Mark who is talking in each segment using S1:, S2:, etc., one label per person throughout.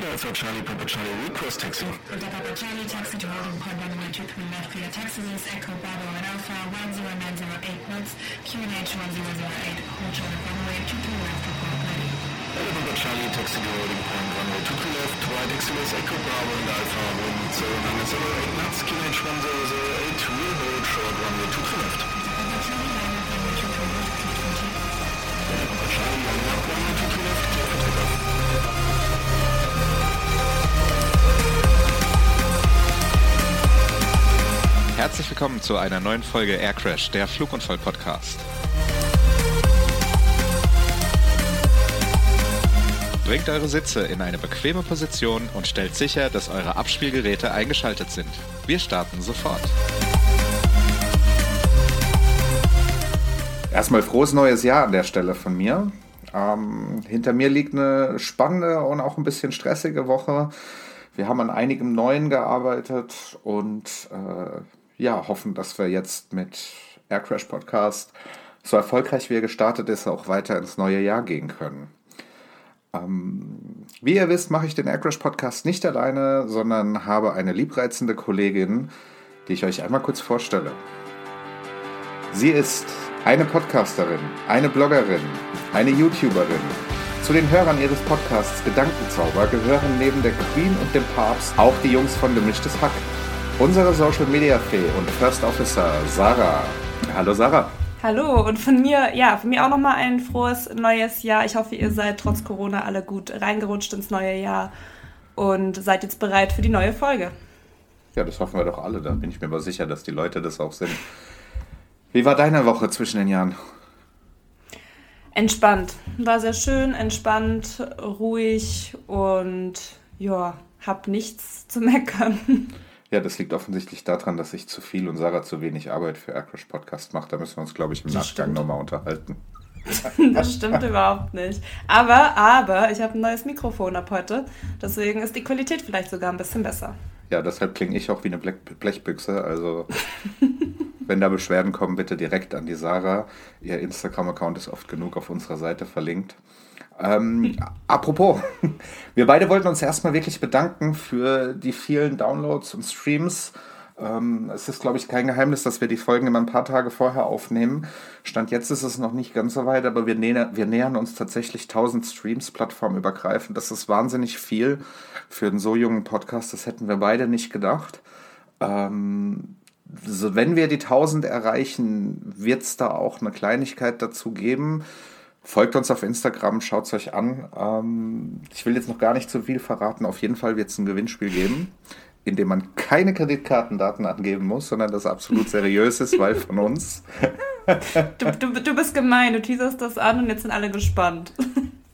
S1: Delta Charlie Papa Charlie Request Taxi.
S2: Papa Charlie Taxi to holding point runway 23 left for your taxis. Echo Bravo and Alpha 10908 knots. QNH 1008. Hold short of runway 23 left for port ready.
S1: Delta Papa Charlie Taxi to holding point runway 23 left. Right Exodus Echo Bravo and Alpha 10908 knots. QNH 1008. Will hold short runway 23 left.
S2: Papa Charlie line up runway 23 left. Clear for takeoff.
S1: Delta Papa Charlie line up runway 23 left. Clear for takeoff.
S3: Herzlich willkommen zu einer neuen Folge Air Crash, der Flugunfall-Podcast. Bringt eure Sitze in eine bequeme Position und stellt sicher, dass eure Abspielgeräte eingeschaltet sind. Wir starten sofort. Erstmal frohes neues Jahr an der Stelle von mir. Ähm, hinter mir liegt eine spannende und auch ein bisschen stressige Woche. Wir haben an einigem Neuen gearbeitet und äh, ja, hoffen, dass wir jetzt mit Air Crash Podcast, so erfolgreich wie er gestartet ist, auch weiter ins neue Jahr gehen können. Ähm, wie ihr wisst, mache ich den Air Crash Podcast nicht alleine, sondern habe eine liebreizende Kollegin, die ich euch einmal kurz vorstelle. Sie ist eine Podcasterin, eine Bloggerin, eine YouTuberin. Zu den Hörern ihres Podcasts Gedankenzauber gehören neben der Queen und dem Papst auch die Jungs von Gemischtes Hack. Unsere Social Media Fee und First Officer Sarah. Hallo Sarah.
S4: Hallo und von mir, ja, von mir auch nochmal ein frohes neues Jahr. Ich hoffe, ihr seid trotz Corona alle gut reingerutscht ins neue Jahr und seid jetzt bereit für die neue Folge.
S3: Ja, das hoffen wir doch alle. Da bin ich mir aber sicher, dass die Leute das auch sind. Wie war deine Woche zwischen den Jahren?
S4: Entspannt. War sehr schön, entspannt, ruhig und ja, hab nichts zu meckern.
S3: Ja, das liegt offensichtlich daran, dass ich zu viel und Sarah zu wenig Arbeit für Aircrash Podcast macht. Da müssen wir uns, glaube ich, im
S4: Das
S3: Nachgang nochmal unterhalten.
S4: Das stimmt überhaupt nicht. Aber, aber, ich habe ein neues Mikrofon ab heute. Deswegen ist die Qualität vielleicht sogar ein bisschen besser.
S3: Ja, deshalb klinge ich auch wie eine Blech Blechbüchse. Also, wenn da Beschwerden kommen, bitte direkt an die Sarah. Ihr Instagram-Account ist oft genug auf unserer Seite verlinkt. Ähm, apropos, wir beide wollten uns erstmal wirklich bedanken für die vielen Downloads und Streams. Ähm, es ist, glaube ich, kein Geheimnis, dass wir die Folgen immer ein paar Tage vorher aufnehmen. Stand jetzt ist es noch nicht ganz so weit, aber wir, näher, wir nähern uns tatsächlich 1000 Streams plattformübergreifend. Das ist wahnsinnig viel für einen so jungen Podcast. Das hätten wir beide nicht gedacht. Ähm, so, wenn wir die 1000 erreichen, wird es da auch eine Kleinigkeit dazu geben. Folgt uns auf Instagram, schaut es euch an. Ähm, ich will jetzt noch gar nicht zu viel verraten. Auf jeden Fall wird es ein Gewinnspiel geben, in dem man keine Kreditkartendaten angeben muss, sondern das absolut seriös ist, weil von uns.
S4: Du, du, du bist gemein, du teaserst das an und jetzt sind alle gespannt.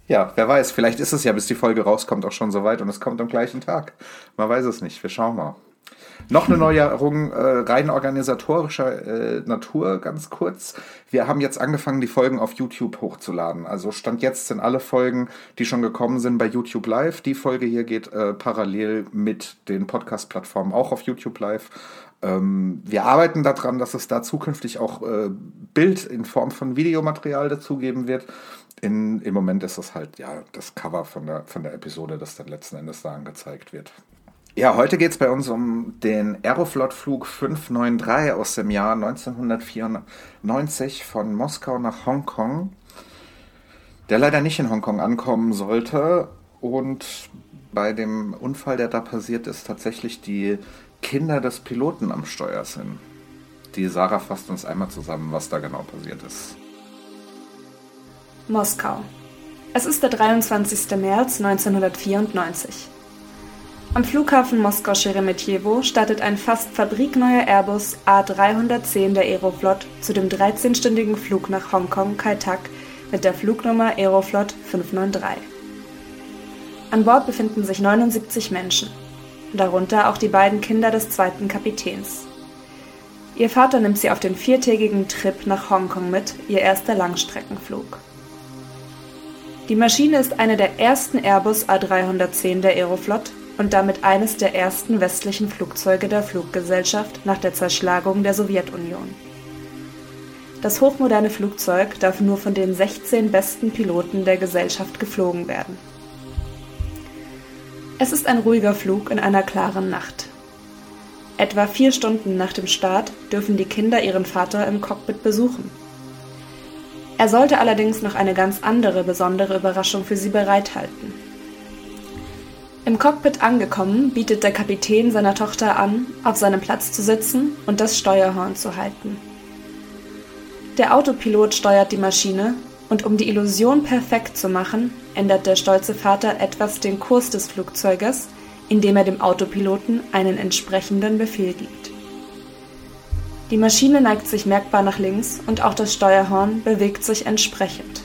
S3: Ja, wer weiß, vielleicht ist es ja, bis die Folge rauskommt, auch schon soweit und es kommt am gleichen Tag. Man weiß es nicht, wir schauen mal. Noch eine Neuerung äh, rein organisatorischer äh, Natur, ganz kurz. Wir haben jetzt angefangen, die Folgen auf YouTube hochzuladen. Also Stand jetzt sind alle Folgen, die schon gekommen sind, bei YouTube Live. Die Folge hier geht äh, parallel mit den Podcast-Plattformen auch auf YouTube Live. Ähm, wir arbeiten daran, dass es da zukünftig auch äh, Bild in Form von Videomaterial dazugeben wird. In, Im Moment ist es halt ja das Cover von der, von der Episode, das dann letzten Endes da angezeigt wird. Ja, heute geht es bei uns um den Aeroflot-Flug 593 aus dem Jahr 1994 von Moskau nach Hongkong, der leider nicht in Hongkong ankommen sollte. Und bei dem Unfall, der da passiert ist, tatsächlich die Kinder des Piloten am Steuer sind. Die Sarah fasst uns einmal zusammen, was da genau passiert ist.
S4: Moskau. Es ist der 23. März 1994. Am Flughafen Moskau-Scheremetjewo startet ein fast fabrikneuer Airbus A310 der Aeroflot zu dem 13-stündigen Flug nach Hongkong Kai Tak mit der Flugnummer Aeroflot 593. An Bord befinden sich 79 Menschen, darunter auch die beiden Kinder des zweiten Kapitäns. Ihr Vater nimmt sie auf den viertägigen Trip nach Hongkong mit, ihr erster Langstreckenflug. Die Maschine ist eine der ersten Airbus A310 der Aeroflot und damit eines der ersten westlichen Flugzeuge der Fluggesellschaft nach der Zerschlagung der Sowjetunion. Das hochmoderne Flugzeug darf nur von den 16 besten Piloten der Gesellschaft geflogen werden. Es ist ein ruhiger Flug in einer klaren Nacht. Etwa vier Stunden nach dem Start dürfen die Kinder ihren Vater im Cockpit besuchen. Er sollte allerdings noch eine ganz andere besondere Überraschung für sie bereithalten. Im Cockpit angekommen, bietet der Kapitän seiner Tochter an, auf seinem Platz zu sitzen und das Steuerhorn zu halten. Der Autopilot steuert die Maschine und um die Illusion perfekt zu machen, ändert der stolze Vater etwas den Kurs des Flugzeuges, indem er dem Autopiloten einen entsprechenden Befehl gibt. Die Maschine neigt sich merkbar nach links und auch das Steuerhorn bewegt sich entsprechend.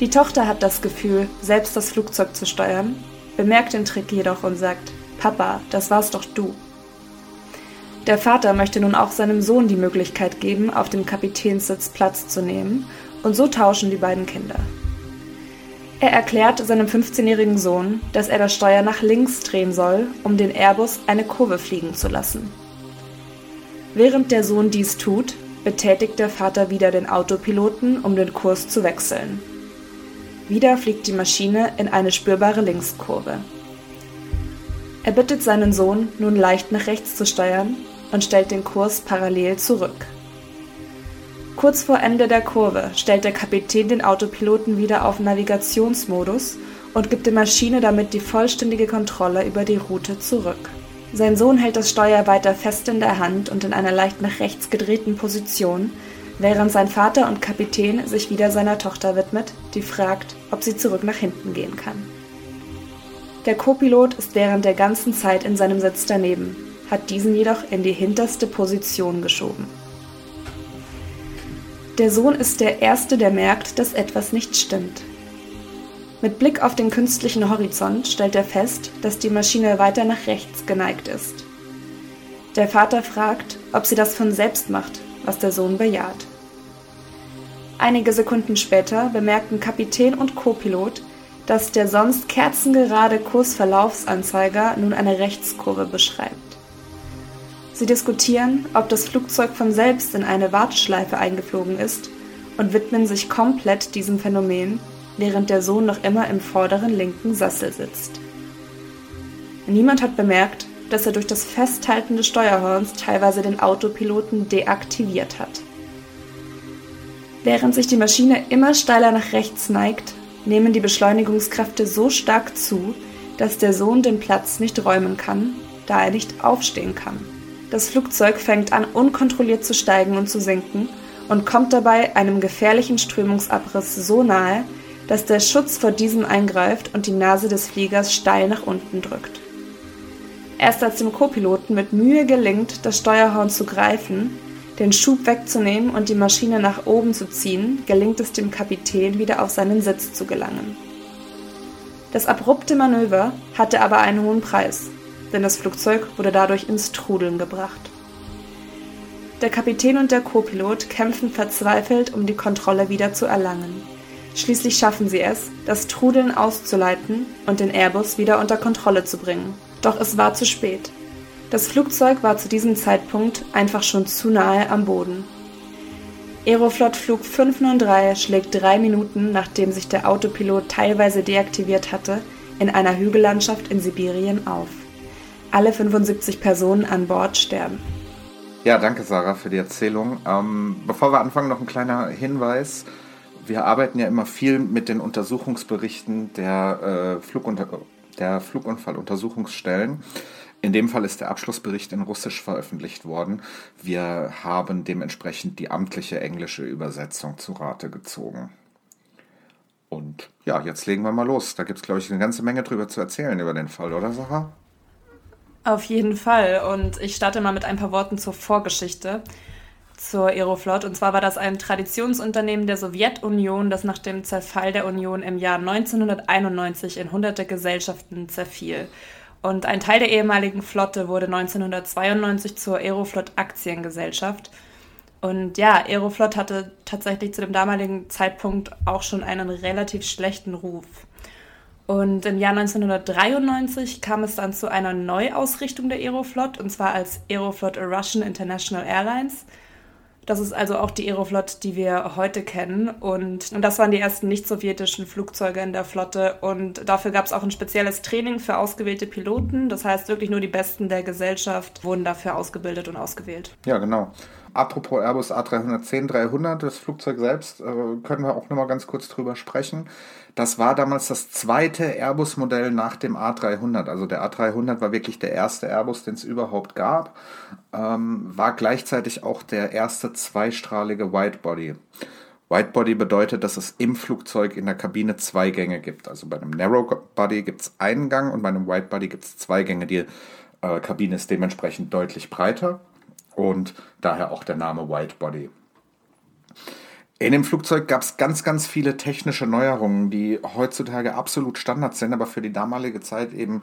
S4: Die Tochter hat das Gefühl, selbst das Flugzeug zu steuern, bemerkt den Trick jedoch und sagt, Papa, das warst doch du. Der Vater möchte nun auch seinem Sohn die Möglichkeit geben, auf dem Kapitänssitz Platz zu nehmen und so tauschen die beiden Kinder. Er erklärt seinem 15-jährigen Sohn, dass er das Steuer nach links drehen soll, um den Airbus eine Kurve fliegen zu lassen. Während der Sohn dies tut, betätigt der Vater wieder den Autopiloten, um den Kurs zu wechseln. Wieder fliegt die Maschine in eine spürbare Linkskurve. Er bittet seinen Sohn, nun leicht nach rechts zu steuern und stellt den Kurs parallel zurück. Kurz vor Ende der Kurve stellt der Kapitän den Autopiloten wieder auf Navigationsmodus und gibt der Maschine damit die vollständige Kontrolle über die Route zurück. Sein Sohn hält das Steuer weiter fest in der Hand und in einer leicht nach rechts gedrehten Position, während sein Vater und Kapitän sich wieder seiner Tochter widmet, die fragt, ob sie zurück nach hinten gehen kann. Der Copilot ist während der ganzen Zeit in seinem Sitz daneben, hat diesen jedoch in die hinterste Position geschoben. Der Sohn ist der Erste, der merkt, dass etwas nicht stimmt. Mit Blick auf den künstlichen Horizont stellt er fest, dass die Maschine weiter nach rechts geneigt ist. Der Vater fragt, ob sie das von selbst macht, was der Sohn bejaht. Einige Sekunden später bemerken Kapitän und Copilot, dass der sonst kerzengerade Kursverlaufsanzeiger nun eine Rechtskurve beschreibt. Sie diskutieren, ob das Flugzeug von selbst in eine Warteschleife eingeflogen ist und widmen sich komplett diesem Phänomen, während der Sohn noch immer im vorderen linken Sessel sitzt. Niemand hat bemerkt, dass er durch das Festhalten des Steuerhorns teilweise den Autopiloten deaktiviert hat. Während sich die Maschine immer steiler nach rechts neigt, nehmen die Beschleunigungskräfte so stark zu, dass der Sohn den Platz nicht räumen kann, da er nicht aufstehen kann. Das Flugzeug fängt an, unkontrolliert zu steigen und zu sinken und kommt dabei einem gefährlichen Strömungsabriss so nahe, dass der Schutz vor diesem eingreift und die Nase des Fliegers steil nach unten drückt. Erst als dem Co-Piloten mit Mühe gelingt, das Steuerhorn zu greifen, den Schub wegzunehmen und die Maschine nach oben zu ziehen, gelingt es dem Kapitän wieder auf seinen Sitz zu gelangen. Das abrupte Manöver hatte aber einen hohen Preis denn das Flugzeug wurde dadurch ins Trudeln gebracht. Der Kapitän und der Copilot kämpfen verzweifelt, um die Kontrolle wieder zu erlangen. Schließlich schaffen sie es, das Trudeln auszuleiten und den Airbus wieder unter Kontrolle zu bringen. Doch es war zu spät. Das Flugzeug war zu diesem Zeitpunkt einfach schon zu nahe am Boden. Aeroflot Flug 503 schlägt drei Minuten, nachdem sich der Autopilot teilweise deaktiviert hatte, in einer Hügellandschaft in Sibirien auf. Alle 75 Personen an Bord sterben.
S3: Ja, danke Sarah für die Erzählung. Ähm, bevor wir anfangen, noch ein kleiner Hinweis. Wir arbeiten ja immer viel mit den Untersuchungsberichten der, äh, Flugunter der Flugunfalluntersuchungsstellen. In dem Fall ist der Abschlussbericht in Russisch veröffentlicht worden. Wir haben dementsprechend die amtliche englische Übersetzung zu Rate gezogen. Und ja, jetzt legen wir mal los. Da gibt es, glaube ich, eine ganze Menge drüber zu erzählen über den Fall, oder Sarah?
S4: Auf jeden Fall. Und ich starte mal mit ein paar Worten zur Vorgeschichte zur Aeroflot. Und zwar war das ein Traditionsunternehmen der Sowjetunion, das nach dem Zerfall der Union im Jahr 1991 in hunderte Gesellschaften zerfiel. Und ein Teil der ehemaligen Flotte wurde 1992 zur Aeroflot Aktiengesellschaft. Und ja, Aeroflot hatte tatsächlich zu dem damaligen Zeitpunkt auch schon einen relativ schlechten Ruf. Und im Jahr 1993 kam es dann zu einer Neuausrichtung der Aeroflot, und zwar als Aeroflot Russian International Airlines. Das ist also auch die Aeroflot, die wir heute kennen. Und, und das waren die ersten nicht-sowjetischen Flugzeuge in der Flotte. Und dafür gab es auch ein spezielles Training für ausgewählte Piloten. Das heißt, wirklich nur die Besten der Gesellschaft wurden dafür ausgebildet und ausgewählt.
S3: Ja, genau. Apropos Airbus A310, 300, das Flugzeug selbst, äh, können wir auch nochmal ganz kurz drüber sprechen. Das war damals das zweite Airbus-Modell nach dem A300. Also der A300 war wirklich der erste Airbus, den es überhaupt gab. Ähm, war gleichzeitig auch der erste zweistrahlige Widebody. Widebody bedeutet, dass es im Flugzeug in der Kabine zwei Gänge gibt. Also bei einem Narrowbody gibt es einen Gang und bei einem Widebody gibt es zwei Gänge. Die äh, Kabine ist dementsprechend deutlich breiter und daher auch der Name Widebody. In dem Flugzeug gab es ganz, ganz viele technische Neuerungen, die heutzutage absolut Standard sind, aber für die damalige Zeit eben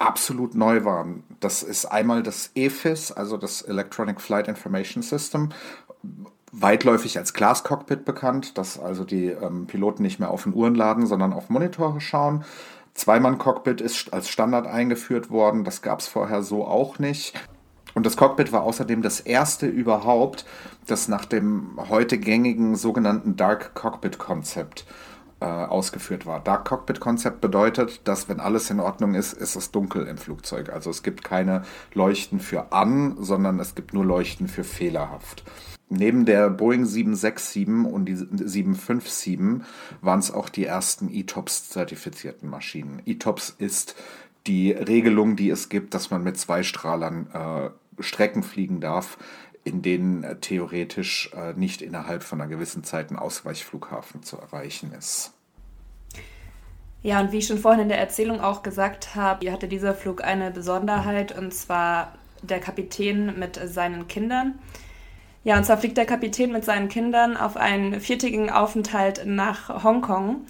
S3: absolut neu waren. Das ist einmal das EFIS, also das Electronic Flight Information System, weitläufig als Glass Cockpit bekannt, dass also die ähm, Piloten nicht mehr auf den Uhren laden, sondern auf Monitore schauen. Zweimann-Cockpit ist als Standard eingeführt worden, das gab es vorher so auch nicht. Und das Cockpit war außerdem das erste überhaupt, das nach dem heute gängigen sogenannten Dark Cockpit Konzept äh, ausgeführt war. Dark Cockpit Konzept bedeutet, dass wenn alles in Ordnung ist, ist es dunkel im Flugzeug. Also es gibt keine Leuchten für an, sondern es gibt nur Leuchten für fehlerhaft. Neben der Boeing 767 und die 757 waren es auch die ersten ETOPS zertifizierten Maschinen. ETOPS ist die Regelung, die es gibt, dass man mit zwei Strahlern äh, Strecken fliegen darf, in denen äh, theoretisch äh, nicht innerhalb von einer gewissen Zeit ein Ausweichflughafen zu erreichen ist.
S4: Ja, und wie ich schon vorhin in der Erzählung auch gesagt habe, hatte dieser Flug eine Besonderheit, und zwar der Kapitän mit seinen Kindern. Ja, und zwar fliegt der Kapitän mit seinen Kindern auf einen viertägigen Aufenthalt nach Hongkong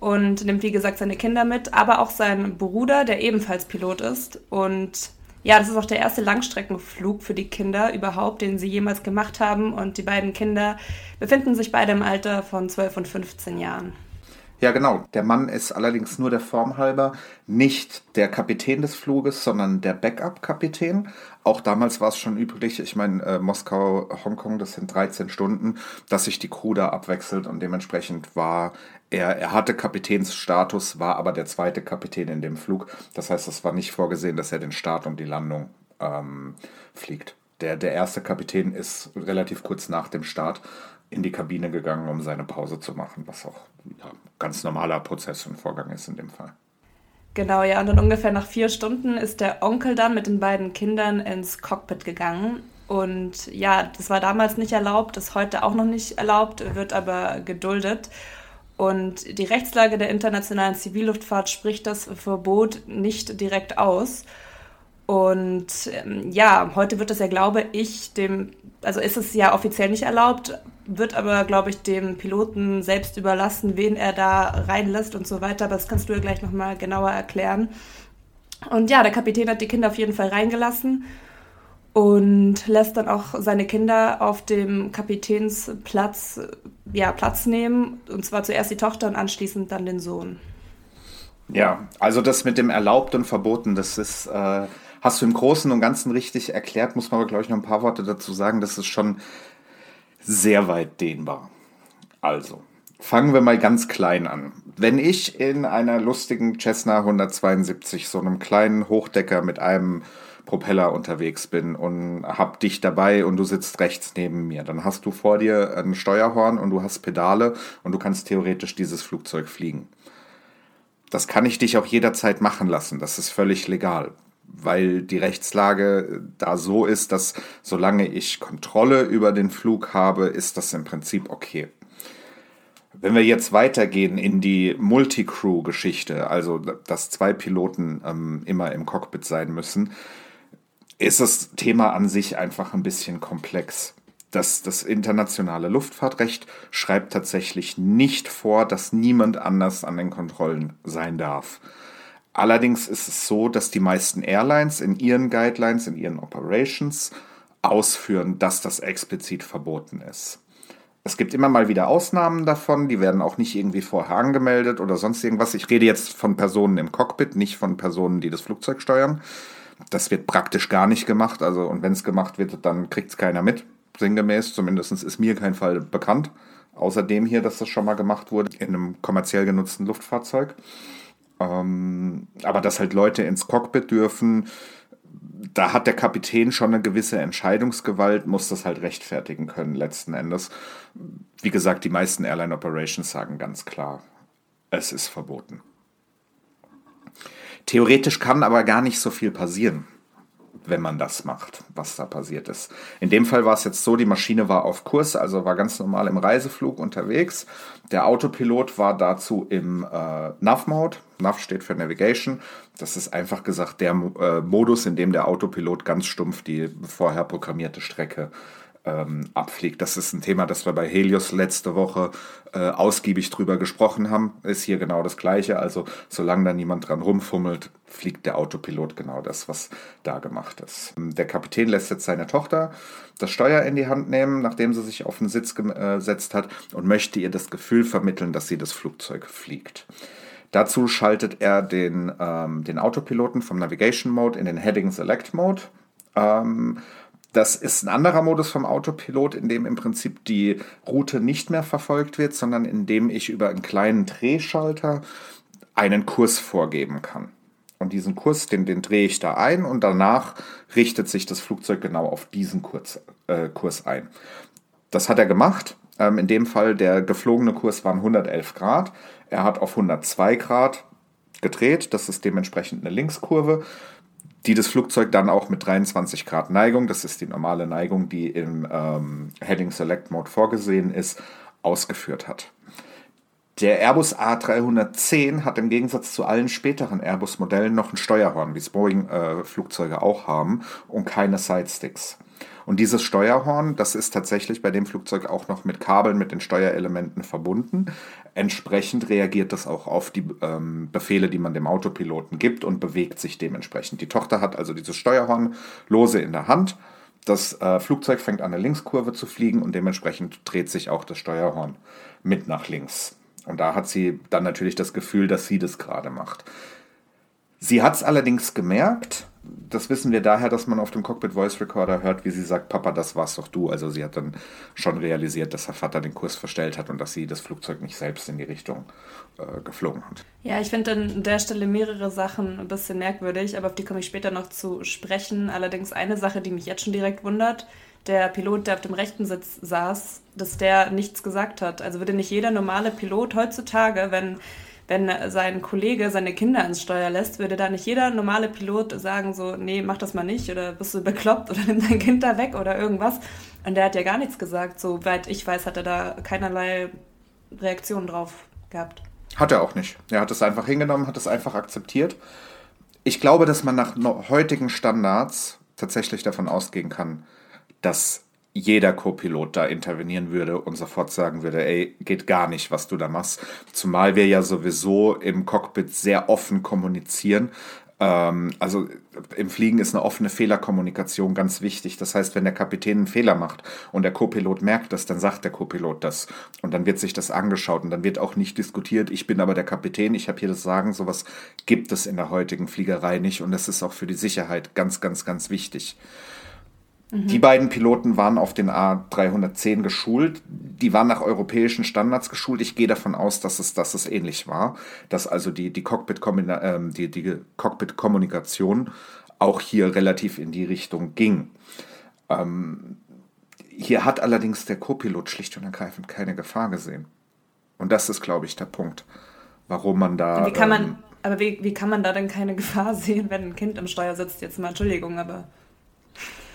S4: und nimmt, wie gesagt, seine Kinder mit, aber auch seinen Bruder, der ebenfalls Pilot ist. Und ja, das ist auch der erste Langstreckenflug für die Kinder überhaupt, den sie jemals gemacht haben. Und die beiden Kinder befinden sich beide im Alter von 12 und 15 Jahren.
S3: Ja, genau. Der Mann ist allerdings nur der Form halber nicht der Kapitän des Fluges, sondern der Backup-Kapitän. Auch damals war es schon üblich, ich meine, äh, Moskau, Hongkong, das sind 13 Stunden, dass sich die Crew da abwechselt und dementsprechend war er, er hatte Kapitänsstatus, war aber der zweite Kapitän in dem Flug. Das heißt, es war nicht vorgesehen, dass er den Start und die Landung ähm, fliegt. Der, der erste Kapitän ist relativ kurz nach dem Start in die Kabine gegangen, um seine Pause zu machen, was auch ja, ganz normaler Prozess und Vorgang ist in dem Fall.
S4: Genau, ja, und dann ungefähr nach vier Stunden ist der Onkel dann mit den beiden Kindern ins Cockpit gegangen. Und ja, das war damals nicht erlaubt, ist heute auch noch nicht erlaubt, wird aber geduldet. Und die Rechtslage der internationalen Zivilluftfahrt spricht das Verbot nicht direkt aus. Und ähm, ja, heute wird das ja, glaube ich, dem, also ist es ja offiziell nicht erlaubt, wird aber, glaube ich, dem Piloten selbst überlassen, wen er da reinlässt und so weiter. Aber das kannst du ja gleich nochmal genauer erklären. Und ja, der Kapitän hat die Kinder auf jeden Fall reingelassen und lässt dann auch seine Kinder auf dem Kapitänsplatz ja, Platz nehmen. Und zwar zuerst die Tochter und anschließend dann den Sohn.
S3: Ja, also das mit dem erlaubt und verboten, das ist, äh, hast du im Großen und Ganzen richtig erklärt, muss man aber, glaube ich, noch ein paar Worte dazu sagen. Das ist schon sehr weit dehnbar. Also, fangen wir mal ganz klein an. Wenn ich in einer lustigen Cessna 172, so einem kleinen Hochdecker mit einem Propeller unterwegs bin und hab dich dabei und du sitzt rechts neben mir. Dann hast du vor dir ein Steuerhorn und du hast Pedale und du kannst theoretisch dieses Flugzeug fliegen. Das kann ich dich auch jederzeit machen lassen. Das ist völlig legal, weil die Rechtslage da so ist, dass solange ich Kontrolle über den Flug habe, ist das im Prinzip okay. Wenn wir jetzt weitergehen in die Multicrew-Geschichte, also dass zwei Piloten ähm, immer im Cockpit sein müssen, ist das Thema an sich einfach ein bisschen komplex. Das, das internationale Luftfahrtrecht schreibt tatsächlich nicht vor, dass niemand anders an den Kontrollen sein darf. Allerdings ist es so, dass die meisten Airlines in ihren Guidelines, in ihren Operations ausführen, dass das explizit verboten ist. Es gibt immer mal wieder Ausnahmen davon, die werden auch nicht irgendwie vorher angemeldet oder sonst irgendwas. Ich rede jetzt von Personen im Cockpit, nicht von Personen, die das Flugzeug steuern. Das wird praktisch gar nicht gemacht. Also, und wenn es gemacht wird, dann kriegt es keiner mit. sinngemäß. Zumindest ist mir kein Fall bekannt. Außerdem hier, dass das schon mal gemacht wurde in einem kommerziell genutzten Luftfahrzeug. Ähm, aber dass halt Leute ins Cockpit dürfen, da hat der Kapitän schon eine gewisse Entscheidungsgewalt, muss das halt rechtfertigen können letzten Endes. Wie gesagt, die meisten Airline Operations sagen ganz klar, es ist verboten. Theoretisch kann aber gar nicht so viel passieren wenn man das macht, was da passiert ist. In dem Fall war es jetzt so, die Maschine war auf Kurs, also war ganz normal im Reiseflug unterwegs. Der Autopilot war dazu im äh, NAV-Mode. NAV steht für Navigation. Das ist einfach gesagt der äh, Modus, in dem der Autopilot ganz stumpf die vorher programmierte Strecke ähm, abfliegt. Das ist ein Thema, das wir bei Helios letzte Woche äh, ausgiebig drüber gesprochen haben. Ist hier genau das Gleiche. Also solange da niemand dran rumfummelt, fliegt der Autopilot genau das, was da gemacht ist. Der Kapitän lässt jetzt seine Tochter das Steuer in die Hand nehmen, nachdem sie sich auf den Sitz äh, gesetzt hat und möchte ihr das Gefühl vermitteln, dass sie das Flugzeug fliegt. Dazu schaltet er den, ähm, den Autopiloten vom Navigation Mode in den Heading Select Mode. Ähm, das ist ein anderer Modus vom Autopilot, in dem im Prinzip die Route nicht mehr verfolgt wird, sondern in dem ich über einen kleinen Drehschalter einen Kurs vorgeben kann. Und diesen Kurs, den, den drehe ich da ein und danach richtet sich das Flugzeug genau auf diesen Kurs, äh, Kurs ein. Das hat er gemacht. Ähm, in dem Fall der geflogene Kurs waren 111 Grad. Er hat auf 102 Grad gedreht. Das ist dementsprechend eine Linkskurve die das Flugzeug dann auch mit 23 Grad Neigung, das ist die normale Neigung, die im ähm, Heading Select Mode vorgesehen ist, ausgeführt hat. Der Airbus A310 hat im Gegensatz zu allen späteren Airbus-Modellen noch ein Steuerhorn, wie es Boeing-Flugzeuge äh, auch haben, und keine Sidesticks. Und dieses Steuerhorn, das ist tatsächlich bei dem Flugzeug auch noch mit Kabeln mit den Steuerelementen verbunden. Entsprechend reagiert das auch auf die ähm, Befehle, die man dem Autopiloten gibt und bewegt sich dementsprechend. Die Tochter hat also dieses Steuerhorn lose in der Hand. Das äh, Flugzeug fängt an, eine Linkskurve zu fliegen und dementsprechend dreht sich auch das Steuerhorn mit nach links. Und da hat sie dann natürlich das Gefühl, dass sie das gerade macht. Sie hat es allerdings gemerkt das wissen wir daher, dass man auf dem Cockpit Voice Recorder hört, wie sie sagt, Papa, das warst doch du. Also sie hat dann schon realisiert, dass der Vater den Kurs verstellt hat und dass sie das Flugzeug nicht selbst in die Richtung äh, geflogen hat.
S4: Ja, ich finde an der Stelle mehrere Sachen ein bisschen merkwürdig, aber auf die komme ich später noch zu sprechen. Allerdings eine Sache, die mich jetzt schon direkt wundert. Der Pilot, der auf dem rechten Sitz saß, dass der nichts gesagt hat. Also würde nicht jeder normale Pilot heutzutage, wenn wenn sein Kollege seine Kinder ins Steuer lässt, würde da nicht jeder normale Pilot sagen so, nee, mach das mal nicht oder bist du bekloppt oder nimm dein Kind da weg oder irgendwas. Und der hat ja gar nichts gesagt. Soweit ich weiß, hat er da keinerlei Reaktion drauf gehabt.
S3: Hat er auch nicht. Er hat es einfach hingenommen, hat es einfach akzeptiert. Ich glaube, dass man nach heutigen Standards tatsächlich davon ausgehen kann, dass jeder Co-Pilot da intervenieren würde und sofort sagen würde, ey, geht gar nicht, was du da machst. Zumal wir ja sowieso im Cockpit sehr offen kommunizieren. Ähm, also im Fliegen ist eine offene Fehlerkommunikation ganz wichtig. Das heißt, wenn der Kapitän einen Fehler macht und der Co-Pilot merkt das, dann sagt der Co-Pilot das. Und dann wird sich das angeschaut und dann wird auch nicht diskutiert, ich bin aber der Kapitän, ich habe hier das Sagen. Sowas gibt es in der heutigen Fliegerei nicht und das ist auch für die Sicherheit ganz, ganz, ganz wichtig. Die beiden Piloten waren auf den A310 geschult. Die waren nach europäischen Standards geschult. Ich gehe davon aus, dass es, dass es ähnlich war, dass also die, die Cockpit-Kommunikation äh, die, die Cockpit auch hier relativ in die Richtung ging. Ähm, hier hat allerdings der Co-Pilot schlicht und ergreifend keine Gefahr gesehen. Und das ist, glaube ich, der Punkt, warum man da.
S4: Wie kann man, ähm, aber wie, wie kann man da denn keine Gefahr sehen, wenn ein Kind im Steuer sitzt? Jetzt mal Entschuldigung, aber.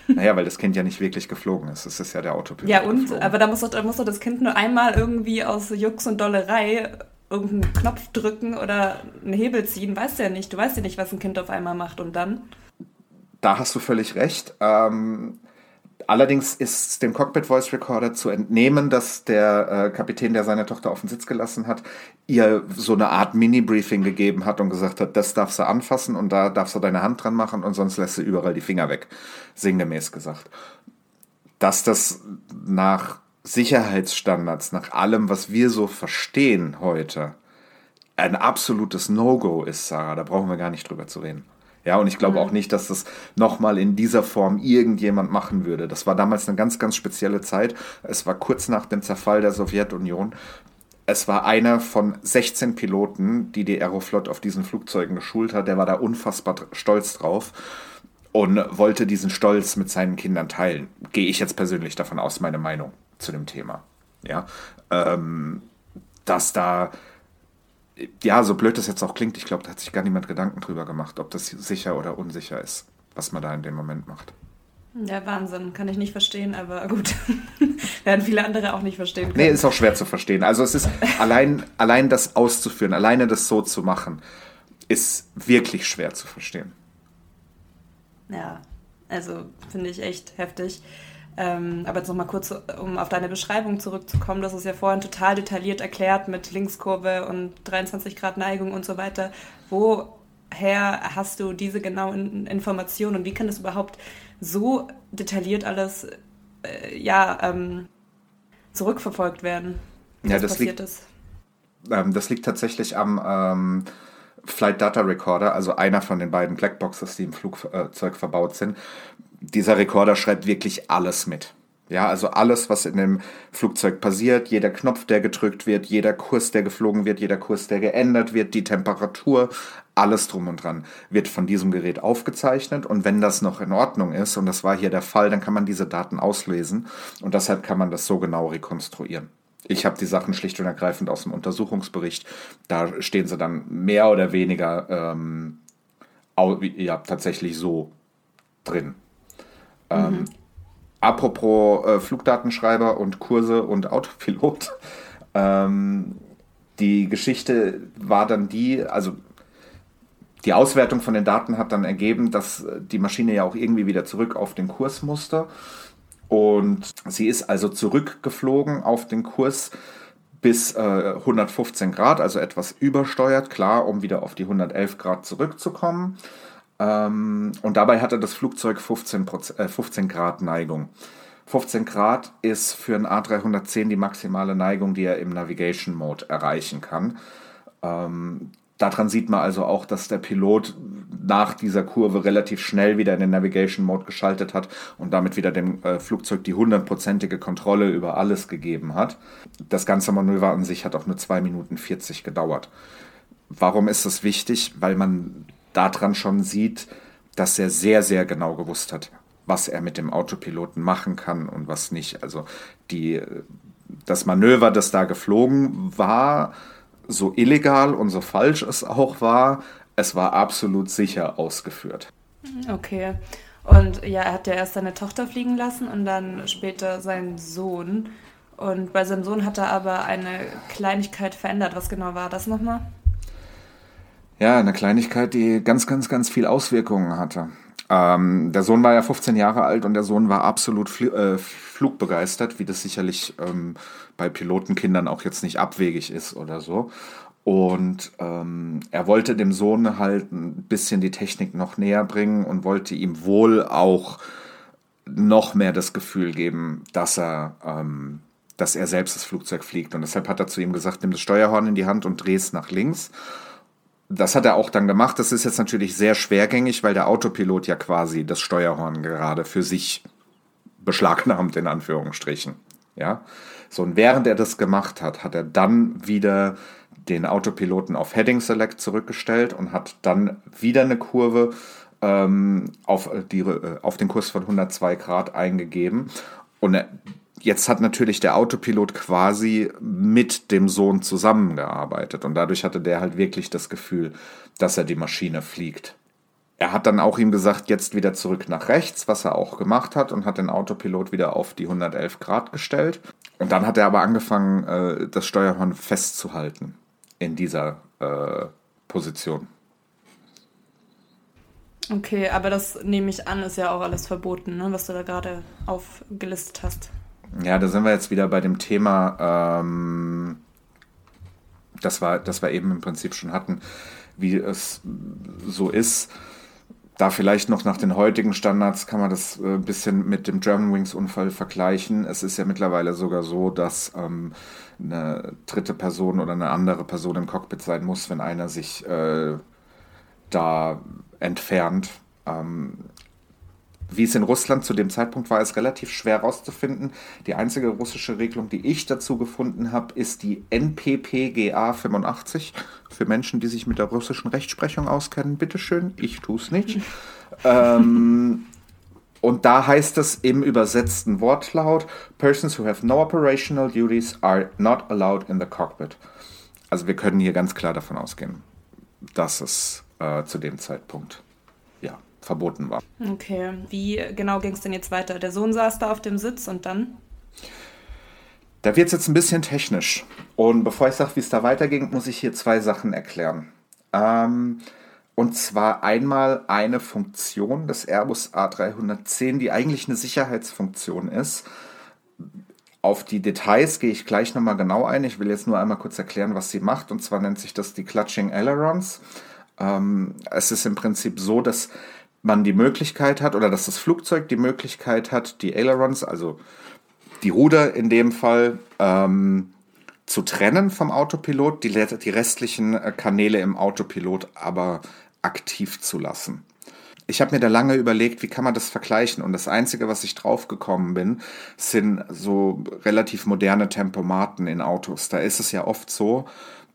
S3: Naja, weil das Kind ja nicht wirklich geflogen ist. Es ist ja der Autopilot.
S4: Ja, und? Geflogen. Aber da muss, doch, da muss doch das Kind nur einmal irgendwie aus Jux und Dollerei irgendeinen Knopf drücken oder einen Hebel ziehen. Weißt du ja nicht. Du weißt ja nicht, was ein Kind auf einmal macht und dann.
S3: Da hast du völlig recht. Ähm, Allerdings ist dem Cockpit Voice Recorder zu entnehmen, dass der äh, Kapitän, der seine Tochter auf den Sitz gelassen hat, ihr so eine Art Mini-Briefing gegeben hat und gesagt hat, das darfst du anfassen und da darfst du deine Hand dran machen und sonst lässt du überall die Finger weg. Sinngemäß gesagt. Dass das nach Sicherheitsstandards, nach allem, was wir so verstehen heute, ein absolutes No-Go ist, Sarah, da brauchen wir gar nicht drüber zu reden. Ja, und ich glaube auch nicht, dass das nochmal in dieser Form irgendjemand machen würde. Das war damals eine ganz, ganz spezielle Zeit. Es war kurz nach dem Zerfall der Sowjetunion. Es war einer von 16 Piloten, die die Aeroflot auf diesen Flugzeugen geschult hat. Der war da unfassbar stolz drauf und wollte diesen Stolz mit seinen Kindern teilen. Gehe ich jetzt persönlich davon aus, meine Meinung zu dem Thema. Ja, ähm, dass da ja, so blöd das jetzt auch klingt, ich glaube, da hat sich gar niemand Gedanken drüber gemacht, ob das sicher oder unsicher ist, was man da in dem Moment macht.
S4: Ja, Wahnsinn. Kann ich nicht verstehen, aber gut. Werden viele andere auch nicht verstehen können.
S3: Nee, ist auch schwer zu verstehen. Also es ist allein, allein das auszuführen, alleine das so zu machen, ist wirklich schwer zu verstehen.
S4: Ja, also finde ich echt heftig. Ähm, aber jetzt nochmal kurz, um auf deine Beschreibung zurückzukommen, das ist ja vorhin total detailliert erklärt mit Linkskurve und 23 Grad Neigung und so weiter. Woher hast du diese genauen Informationen und wie kann das überhaupt so detailliert alles äh, ja, ähm, zurückverfolgt werden?
S3: Ja, das liegt, ist? Ähm, das liegt tatsächlich am ähm, Flight Data Recorder, also einer von den beiden Blackboxes, die im Flugzeug verbaut sind dieser Rekorder schreibt wirklich alles mit. Ja, also alles, was in dem Flugzeug passiert, jeder Knopf, der gedrückt wird, jeder Kurs, der geflogen wird, jeder Kurs, der geändert wird, die Temperatur, alles drum und dran wird von diesem Gerät aufgezeichnet und wenn das noch in Ordnung ist, und das war hier der Fall, dann kann man diese Daten auslesen und deshalb kann man das so genau rekonstruieren. Ich habe die Sachen schlicht und ergreifend aus dem Untersuchungsbericht. Da stehen sie dann mehr oder weniger ähm, ja, tatsächlich so drin. Ähm, mhm. Apropos äh, Flugdatenschreiber und Kurse und Autopilot. Ähm, die Geschichte war dann die, also die Auswertung von den Daten hat dann ergeben, dass die Maschine ja auch irgendwie wieder zurück auf den Kurs musste. Und sie ist also zurückgeflogen auf den Kurs bis äh, 115 Grad, also etwas übersteuert, klar, um wieder auf die 111 Grad zurückzukommen. Ähm, und dabei hatte das Flugzeug 15, äh, 15 Grad Neigung. 15 Grad ist für ein A310 die maximale Neigung, die er im Navigation Mode erreichen kann. Ähm, daran sieht man also auch, dass der Pilot nach dieser Kurve relativ schnell wieder in den Navigation Mode geschaltet hat und damit wieder dem äh, Flugzeug die hundertprozentige Kontrolle über alles gegeben hat. Das ganze Manöver an sich hat auch nur 2 Minuten 40 gedauert. Warum ist das wichtig? Weil man daran schon sieht, dass er sehr, sehr genau gewusst hat, was er mit dem Autopiloten machen kann und was nicht. Also die, das Manöver, das da geflogen war, so illegal und so falsch es auch war, es war absolut sicher ausgeführt.
S4: Okay. Und ja, er hat ja erst seine Tochter fliegen lassen und dann später seinen Sohn. Und bei seinem Sohn hat er aber eine Kleinigkeit verändert. Was genau war das nochmal?
S3: Ja, eine Kleinigkeit, die ganz, ganz, ganz viel Auswirkungen hatte. Ähm, der Sohn war ja 15 Jahre alt und der Sohn war absolut fl äh, flugbegeistert, wie das sicherlich ähm, bei Pilotenkindern auch jetzt nicht abwegig ist oder so. Und ähm, er wollte dem Sohn halt ein bisschen die Technik noch näher bringen und wollte ihm wohl auch noch mehr das Gefühl geben, dass er, ähm, dass er selbst das Flugzeug fliegt. Und deshalb hat er zu ihm gesagt, nimm das Steuerhorn in die Hand und dreh es nach links das hat er auch dann gemacht. Das ist jetzt natürlich sehr schwergängig, weil der Autopilot ja quasi das Steuerhorn gerade für sich beschlagnahmt, in Anführungsstrichen. Ja. So, und während er das gemacht hat, hat er dann wieder den Autopiloten auf Heading Select zurückgestellt und hat dann wieder eine Kurve ähm, auf, die, äh, auf den Kurs von 102 Grad eingegeben. Und Jetzt hat natürlich der Autopilot quasi mit dem Sohn zusammengearbeitet und dadurch hatte der halt wirklich das Gefühl, dass er die Maschine fliegt. Er hat dann auch ihm gesagt, jetzt wieder zurück nach rechts, was er auch gemacht hat und hat den Autopilot wieder auf die 111 Grad gestellt. Und dann hat er aber angefangen, äh, das Steuerhorn festzuhalten in dieser äh, Position.
S4: Okay, aber das nehme ich an, ist ja auch alles verboten, ne, was du da gerade aufgelistet hast.
S3: Ja, da sind wir jetzt wieder bei dem Thema, ähm, das, war, das wir eben im Prinzip schon hatten, wie es so ist. Da vielleicht noch nach den heutigen Standards kann man das ein äh, bisschen mit dem Germanwings-Unfall vergleichen. Es ist ja mittlerweile sogar so, dass ähm, eine dritte Person oder eine andere Person im Cockpit sein muss, wenn einer sich äh, da entfernt. Ähm, wie es in Russland zu dem Zeitpunkt war, ist relativ schwer herauszufinden. Die einzige russische Regelung, die ich dazu gefunden habe, ist die NPPGA 85. Für Menschen, die sich mit der russischen Rechtsprechung auskennen, bitteschön, ich tue es nicht. ähm, und da heißt es im übersetzten Wortlaut, Persons who have no operational duties are not allowed in the cockpit. Also wir können hier ganz klar davon ausgehen, dass es äh, zu dem Zeitpunkt verboten war.
S4: Okay, wie genau ging es denn jetzt weiter? Der Sohn saß da auf dem Sitz und dann?
S3: Da wird es jetzt ein bisschen technisch. Und bevor ich sage, wie es da weiterging, muss ich hier zwei Sachen erklären. Ähm, und zwar einmal eine Funktion des Airbus A310, die eigentlich eine Sicherheitsfunktion ist. Auf die Details gehe ich gleich nochmal genau ein. Ich will jetzt nur einmal kurz erklären, was sie macht. Und zwar nennt sich das die Clutching Ailerons. Ähm, es ist im Prinzip so, dass man die Möglichkeit hat oder dass das Flugzeug die Möglichkeit hat, die Ailerons, also die Ruder in dem Fall, ähm, zu trennen vom Autopilot, die, die restlichen äh, Kanäle im Autopilot aber aktiv zu lassen. Ich habe mir da lange überlegt, wie kann man das vergleichen? Und das Einzige, was ich draufgekommen bin, sind so relativ moderne Tempomaten in Autos. Da ist es ja oft so,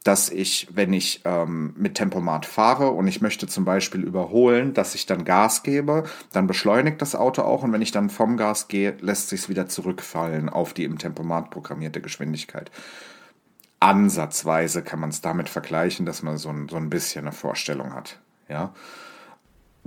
S3: dass ich, wenn ich ähm, mit Tempomat fahre und ich möchte zum Beispiel überholen, dass ich dann Gas gebe, dann beschleunigt das Auto auch und wenn ich dann vom Gas gehe, lässt sich es wieder zurückfallen auf die im Tempomat programmierte Geschwindigkeit. Ansatzweise kann man es damit vergleichen, dass man so ein, so ein bisschen eine Vorstellung hat. Ja.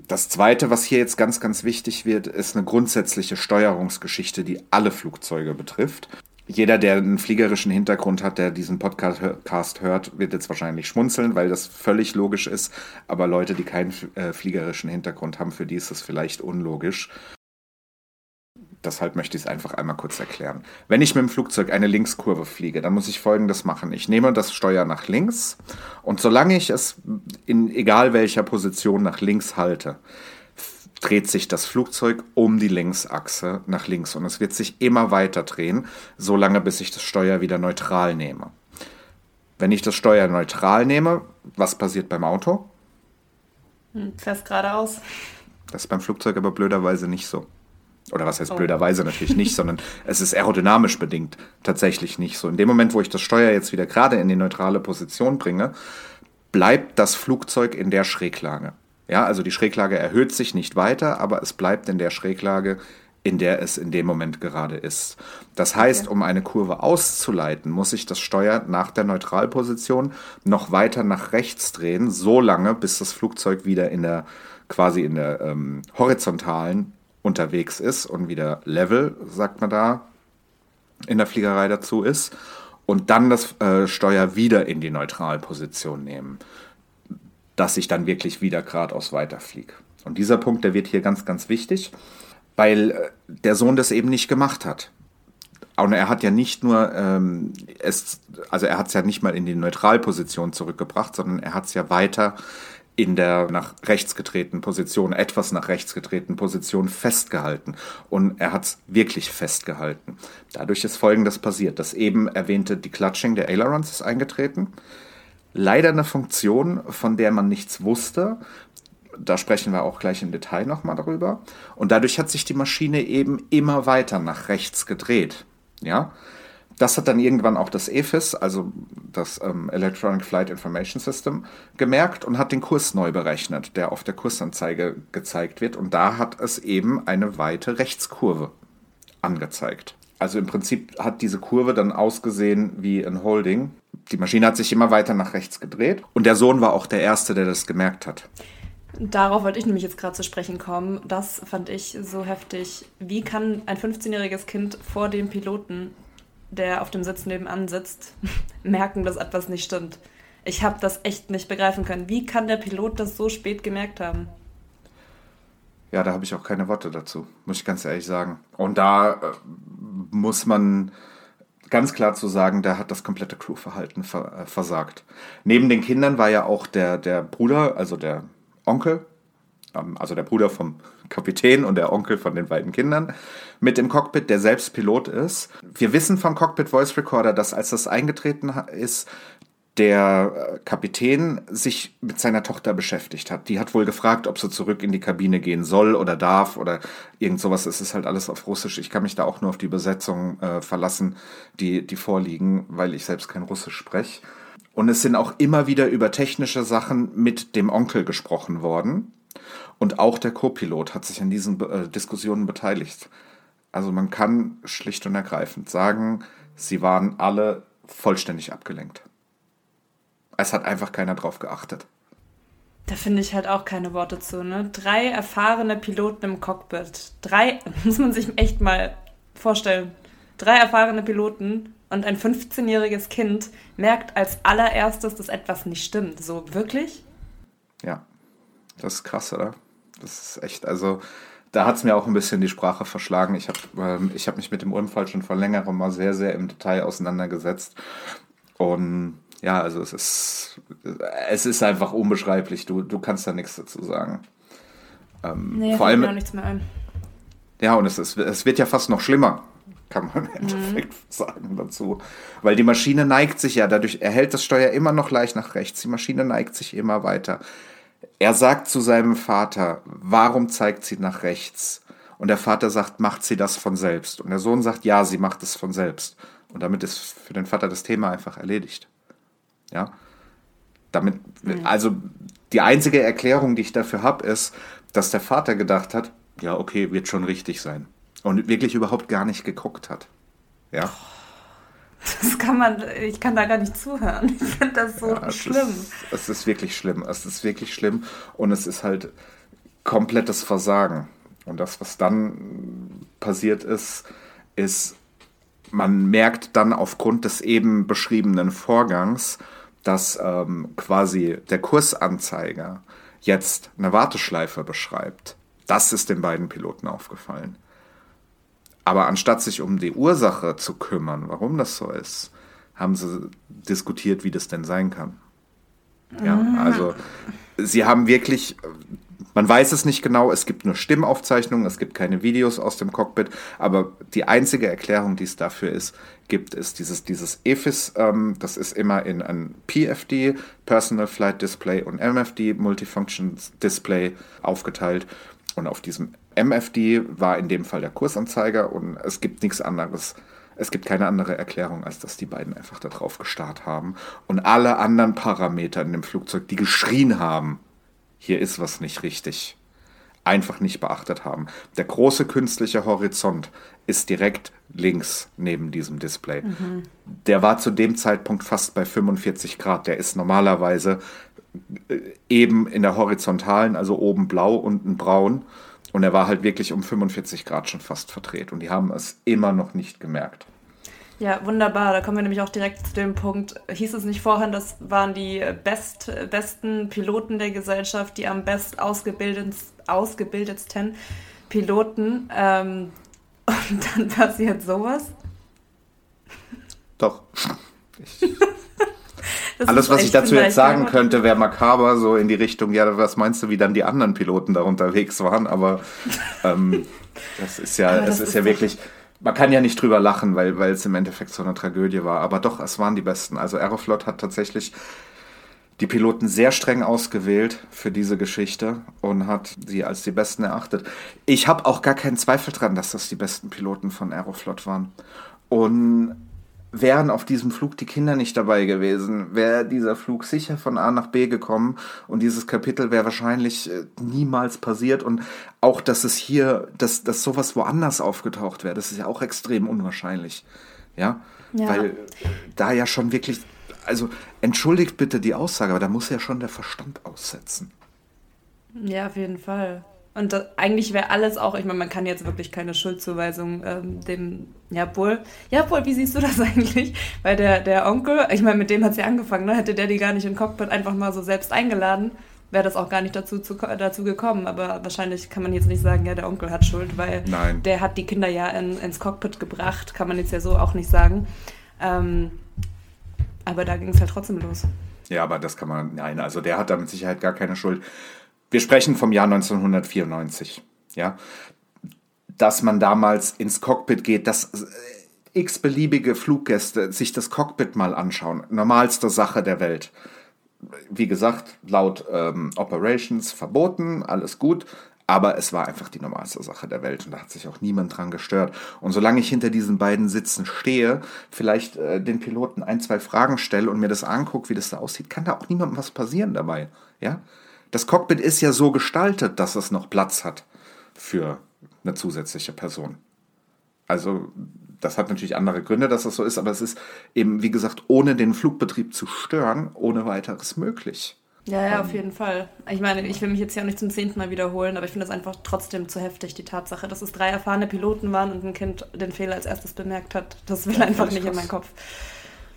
S3: Das zweite, was hier jetzt ganz, ganz wichtig wird, ist eine grundsätzliche Steuerungsgeschichte, die alle Flugzeuge betrifft. Jeder, der einen fliegerischen Hintergrund hat, der diesen Podcast hört, wird jetzt wahrscheinlich schmunzeln, weil das völlig logisch ist. Aber Leute, die keinen äh, fliegerischen Hintergrund haben, für die ist es vielleicht unlogisch. Deshalb möchte ich es einfach einmal kurz erklären. Wenn ich mit dem Flugzeug eine Linkskurve fliege, dann muss ich folgendes machen. Ich nehme das Steuer nach links und solange ich es in egal welcher Position nach links halte, dreht sich das Flugzeug um die Längsachse nach links und es wird sich immer weiter drehen, solange bis ich das Steuer wieder neutral nehme. Wenn ich das Steuer neutral nehme, was passiert beim Auto?
S4: Hm, fährst geradeaus.
S3: Das ist beim Flugzeug aber blöderweise nicht so. Oder was heißt oh. blöderweise natürlich nicht, sondern es ist aerodynamisch bedingt tatsächlich nicht so. In dem Moment, wo ich das Steuer jetzt wieder gerade in die neutrale Position bringe, bleibt das Flugzeug in der Schräglage. Ja, also die Schräglage erhöht sich nicht weiter, aber es bleibt in der Schräglage, in der es in dem Moment gerade ist. Das heißt, okay. um eine Kurve auszuleiten, muss ich das Steuer nach der Neutralposition noch weiter nach rechts drehen, so lange, bis das Flugzeug wieder in der quasi in der ähm, horizontalen unterwegs ist und wieder Level, sagt man da, in der Fliegerei dazu ist und dann das äh, Steuer wieder in die Neutralposition nehmen, dass ich dann wirklich wieder geradeaus weiterfliege. Und dieser Punkt, der wird hier ganz, ganz wichtig, weil äh, der Sohn das eben nicht gemacht hat. Und er hat ja nicht nur ähm, es, also er hat es ja nicht mal in die Neutralposition zurückgebracht, sondern er hat es ja weiter in der nach rechts getretenen Position, etwas nach rechts getretenen Position festgehalten. Und er hat es wirklich festgehalten. Dadurch ist Folgendes passiert. Das eben erwähnte Declutching der Ailerons ist eingetreten. Leider eine Funktion, von der man nichts wusste. Da sprechen wir auch gleich im Detail nochmal darüber. Und dadurch hat sich die Maschine eben immer weiter nach rechts gedreht. Ja, das hat dann irgendwann auch das EFIS, also das ähm, Electronic Flight Information System, gemerkt und hat den Kurs neu berechnet, der auf der Kursanzeige gezeigt wird. Und da hat es eben eine weite Rechtskurve angezeigt. Also im Prinzip hat diese Kurve dann ausgesehen wie ein Holding. Die Maschine hat sich immer weiter nach rechts gedreht und der Sohn war auch der Erste, der das gemerkt hat.
S4: Darauf wollte ich nämlich jetzt gerade zu sprechen kommen. Das fand ich so heftig. Wie kann ein 15-jähriges Kind vor dem Piloten der auf dem Sitz nebenan sitzt, merken, dass etwas nicht stimmt. Ich habe das echt nicht begreifen können. Wie kann der Pilot das so spät gemerkt haben?
S3: Ja, da habe ich auch keine Worte dazu, muss ich ganz ehrlich sagen. Und da äh, muss man ganz klar zu sagen, da hat das komplette Crewverhalten ver äh, versagt. Neben den Kindern war ja auch der, der Bruder, also der Onkel, ähm, also der Bruder vom Kapitän und der Onkel von den beiden Kindern, mit dem Cockpit, der selbst Pilot ist. Wir wissen vom Cockpit Voice Recorder, dass als das eingetreten ist, der äh, Kapitän sich mit seiner Tochter beschäftigt hat. Die hat wohl gefragt, ob sie zurück in die Kabine gehen soll oder darf oder irgend sowas. Es ist halt alles auf Russisch. Ich kann mich da auch nur auf die Übersetzung äh, verlassen, die, die vorliegen, weil ich selbst kein Russisch spreche. Und es sind auch immer wieder über technische Sachen mit dem Onkel gesprochen worden. Und auch der Co-Pilot hat sich an diesen äh, Diskussionen beteiligt. Also man kann schlicht und ergreifend sagen, sie waren alle vollständig abgelenkt. Es hat einfach keiner drauf geachtet.
S4: Da finde ich halt auch keine Worte zu. Ne? Drei erfahrene Piloten im Cockpit. Drei, muss man sich echt mal vorstellen. Drei erfahrene Piloten und ein 15-jähriges Kind merkt als allererstes, dass etwas nicht stimmt. So wirklich?
S3: Ja, das ist krass, oder? Das ist echt, also da hat es mir auch ein bisschen die Sprache verschlagen. Ich habe ähm, hab mich mit dem Unfall schon vor längerem mal sehr, sehr im Detail auseinandergesetzt. Und ja, also es ist, es ist einfach unbeschreiblich. Du, du kannst da nichts dazu sagen.
S4: Ähm, nee, vor allem mir auch nichts mehr ein.
S3: Ja, und es, ist, es wird ja fast noch schlimmer, kann man im Endeffekt mhm. sagen dazu. Weil die Maschine neigt sich ja, dadurch erhält das Steuer immer noch leicht nach rechts. Die Maschine neigt sich immer weiter. Er sagt zu seinem Vater, warum zeigt sie nach rechts? Und der Vater sagt, macht sie das von selbst? Und der Sohn sagt, ja, sie macht es von selbst. Und damit ist für den Vater das Thema einfach erledigt. Ja. Damit, mhm. also die einzige Erklärung, die ich dafür habe, ist, dass der Vater gedacht hat, ja, okay, wird schon richtig sein. Und wirklich überhaupt gar nicht geguckt hat. Ja.
S4: Das kann man, ich kann da gar nicht zuhören. Ich finde das so ja, es schlimm.
S3: Ist, es ist wirklich schlimm. Es ist wirklich schlimm. Und es ist halt komplettes Versagen. Und das, was dann passiert ist, ist, man merkt dann aufgrund des eben beschriebenen Vorgangs, dass ähm, quasi der Kursanzeiger jetzt eine Warteschleife beschreibt. Das ist den beiden Piloten aufgefallen. Aber anstatt sich um die Ursache zu kümmern, warum das so ist, haben sie diskutiert, wie das denn sein kann. Ja, ah. also sie haben wirklich man weiß es nicht genau, es gibt nur Stimmaufzeichnungen, es gibt keine Videos aus dem Cockpit, aber die einzige Erklärung, die es dafür ist, gibt es dieses, dieses EFIS, ähm, das ist immer in ein PFD, Personal Flight Display und MFD, Multifunction Display aufgeteilt. Und auf diesem MFD war in dem Fall der Kursanzeiger und es gibt nichts anderes. Es gibt keine andere Erklärung, als dass die beiden einfach da drauf gestarrt haben und alle anderen Parameter in dem Flugzeug, die geschrien haben, hier ist was nicht richtig, einfach nicht beachtet haben. Der große künstliche Horizont ist direkt links neben diesem Display. Mhm. Der war zu dem Zeitpunkt fast bei 45 Grad. Der ist normalerweise äh, eben in der horizontalen, also oben blau, unten braun. Und er war halt wirklich um 45 Grad schon fast verdreht. Und die haben es immer noch nicht gemerkt.
S4: Ja, wunderbar. Da kommen wir nämlich auch direkt zu dem Punkt. Hieß es nicht vorhin, das waren die best, besten Piloten der Gesellschaft, die am best ausgebildetsten Piloten. Ähm, und dann passiert sowas?
S3: Doch. Alles, was ich dazu jetzt sagen könnte, wäre makaber, so in die Richtung, ja, was meinst du, wie dann die anderen Piloten da unterwegs waren, aber ähm, das ist ja, das, das ist, ist ja wirklich man kann ja nicht drüber lachen, weil, weil es im Endeffekt so eine Tragödie war. Aber doch, es waren die Besten. Also Aeroflot hat tatsächlich die Piloten sehr streng ausgewählt für diese Geschichte und hat sie als die Besten erachtet. Ich habe auch gar keinen Zweifel dran, dass das die besten Piloten von Aeroflot waren. Und wären auf diesem Flug die Kinder nicht dabei gewesen, wäre dieser Flug sicher von A nach B gekommen und dieses Kapitel wäre wahrscheinlich äh, niemals passiert und auch, dass es hier, dass, dass sowas woanders aufgetaucht wäre, das ist ja auch extrem unwahrscheinlich. Ja? ja. Weil da ja schon wirklich, also entschuldigt bitte die Aussage, aber da muss ja schon der Verstand aussetzen.
S4: Ja, auf jeden Fall. Und das, eigentlich wäre alles auch, ich meine, man kann jetzt wirklich keine Schuldzuweisung ähm, dem, ja wohl, ja wohl, wie siehst du das eigentlich? Weil der, der Onkel, ich meine, mit dem hat es ja angefangen, ne? hätte der die gar nicht im Cockpit einfach mal so selbst eingeladen, wäre das auch gar nicht dazu, zu, dazu gekommen. Aber wahrscheinlich kann man jetzt nicht sagen, ja, der Onkel hat Schuld, weil
S3: Nein.
S4: der hat die Kinder ja in, ins Cockpit gebracht, kann man jetzt ja so auch nicht sagen. Ähm, aber da ging es halt trotzdem los.
S3: Ja, aber das kann man, nein, also der hat da mit Sicherheit gar keine Schuld. Wir sprechen vom Jahr 1994. Ja, dass man damals ins Cockpit geht, das x-beliebige Fluggäste sich das Cockpit mal anschauen. Normalste Sache der Welt. Wie gesagt, laut ähm, Operations verboten, alles gut. Aber es war einfach die normalste Sache der Welt und da hat sich auch niemand dran gestört. Und solange ich hinter diesen beiden Sitzen stehe, vielleicht äh, den Piloten ein, zwei Fragen stelle und mir das angucke, wie das da aussieht, kann da auch niemandem was passieren dabei. Ja? Das Cockpit ist ja so gestaltet, dass es noch Platz hat für eine zusätzliche Person. Also das hat natürlich andere Gründe, dass das so ist, aber es ist eben, wie gesagt, ohne den Flugbetrieb zu stören, ohne weiteres möglich.
S4: Ja, ja, auf jeden Fall. Ich meine, ich will mich jetzt ja auch nicht zum zehnten Mal wiederholen, aber ich finde das einfach trotzdem zu heftig, die Tatsache, dass es drei erfahrene Piloten waren und ein Kind den Fehler als erstes bemerkt hat. Das will einfach nicht krass. in meinen Kopf.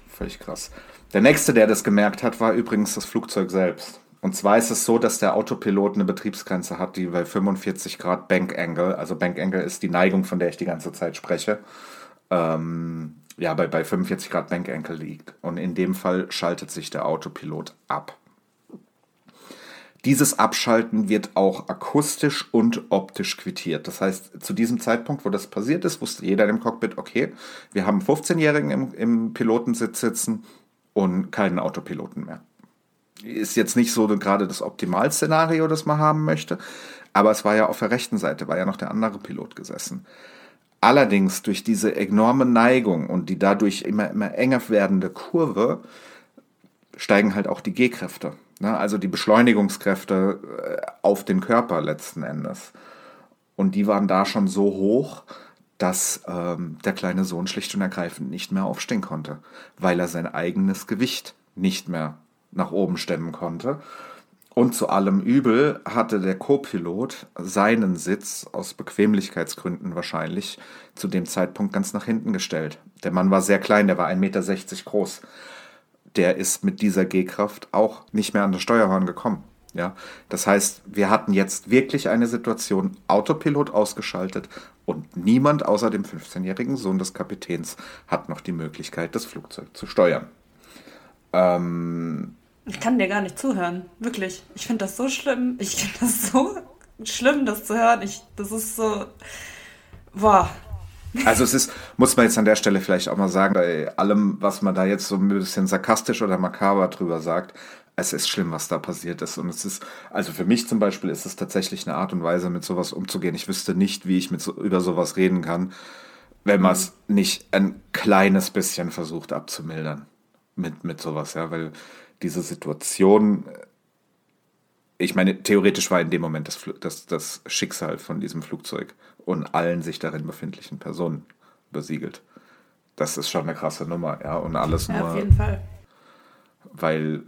S3: Völlig krass. Der nächste, der das gemerkt hat, war übrigens das Flugzeug selbst. Und zwar ist es so, dass der Autopilot eine Betriebsgrenze hat, die bei 45 Grad Bank Angle, also Bank Angle ist die Neigung, von der ich die ganze Zeit spreche, ähm, ja, bei, bei 45 Grad Bank Angle liegt. Und in dem Fall schaltet sich der Autopilot ab. Dieses Abschalten wird auch akustisch und optisch quittiert. Das heißt, zu diesem Zeitpunkt, wo das passiert ist, wusste jeder im Cockpit, okay, wir haben 15-Jährigen im, im Pilotensitz sitzen und keinen Autopiloten mehr. Ist jetzt nicht so gerade das Optimalszenario, das man haben möchte, aber es war ja auf der rechten Seite, war ja noch der andere Pilot gesessen. Allerdings durch diese enorme Neigung und die dadurch immer, immer enger werdende Kurve steigen halt auch die G-Kräfte. Ne? Also die Beschleunigungskräfte äh, auf den Körper letzten Endes. Und die waren da schon so hoch, dass ähm, der kleine Sohn schlicht und ergreifend nicht mehr aufstehen konnte, weil er sein eigenes Gewicht nicht mehr nach oben stemmen konnte. Und zu allem Übel hatte der Co-Pilot seinen Sitz aus Bequemlichkeitsgründen wahrscheinlich zu dem Zeitpunkt ganz nach hinten gestellt. Der Mann war sehr klein, der war 1,60 Meter groß der ist mit dieser G-Kraft auch nicht mehr an das Steuerhorn gekommen. Ja, das heißt, wir hatten jetzt wirklich eine Situation, Autopilot ausgeschaltet und niemand außer dem 15-jährigen Sohn des Kapitäns hat noch die Möglichkeit, das Flugzeug zu steuern. Ähm,
S4: ich kann dir gar nicht zuhören, wirklich. Ich finde das so schlimm. Ich finde das so schlimm, das zu hören. Ich, das ist so, boah,
S3: also es ist, muss man jetzt an der Stelle vielleicht auch mal sagen, bei allem, was man da jetzt so ein bisschen sarkastisch oder makaber drüber sagt, es ist schlimm, was da passiert ist. Und es ist, also für mich zum Beispiel ist es tatsächlich eine Art und Weise, mit sowas umzugehen. Ich wüsste nicht, wie ich mit so, über sowas reden kann, wenn man es nicht ein kleines bisschen versucht abzumildern mit, mit sowas, ja, weil diese Situation, ich meine, theoretisch war in dem Moment das, das, das Schicksal von diesem Flugzeug und allen sich darin befindlichen Personen besiegelt. Das ist schon eine krasse Nummer, ja. Und alles ja, nur. Auf jeden Fall. Weil,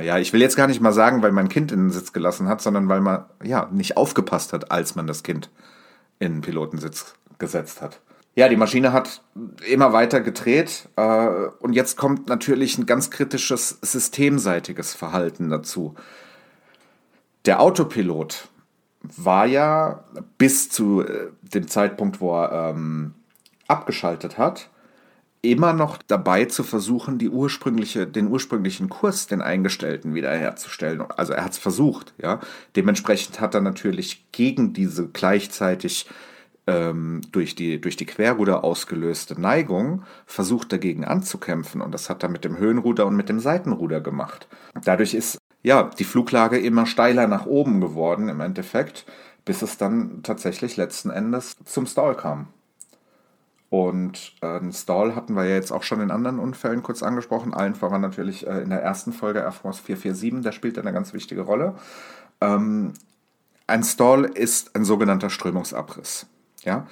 S3: ja, ich will jetzt gar nicht mal sagen, weil man Kind in den Sitz gelassen hat, sondern weil man, ja, nicht aufgepasst hat, als man das Kind in den Pilotensitz gesetzt hat. Ja, die Maschine hat immer weiter gedreht äh, und jetzt kommt natürlich ein ganz kritisches systemseitiges Verhalten dazu. Der Autopilot war ja bis zu äh, dem Zeitpunkt, wo er ähm, abgeschaltet hat, immer noch dabei zu versuchen, die ursprüngliche, den ursprünglichen Kurs, den eingestellten, wiederherzustellen. Also er hat es versucht, ja. Dementsprechend hat er natürlich gegen diese gleichzeitig ähm, durch, die, durch die Querruder ausgelöste Neigung versucht dagegen anzukämpfen. Und das hat er mit dem Höhenruder und mit dem Seitenruder gemacht. Dadurch ist ja, die Fluglage immer steiler nach oben geworden im Endeffekt, bis es dann tatsächlich letzten Endes zum Stall kam. Und äh, einen Stall hatten wir ja jetzt auch schon in anderen Unfällen kurz angesprochen. Allen voran natürlich äh, in der ersten Folge Air Force 447, der spielt eine ganz wichtige Rolle. Ähm, ein Stall ist ein sogenannter Strömungsabriss. Ja?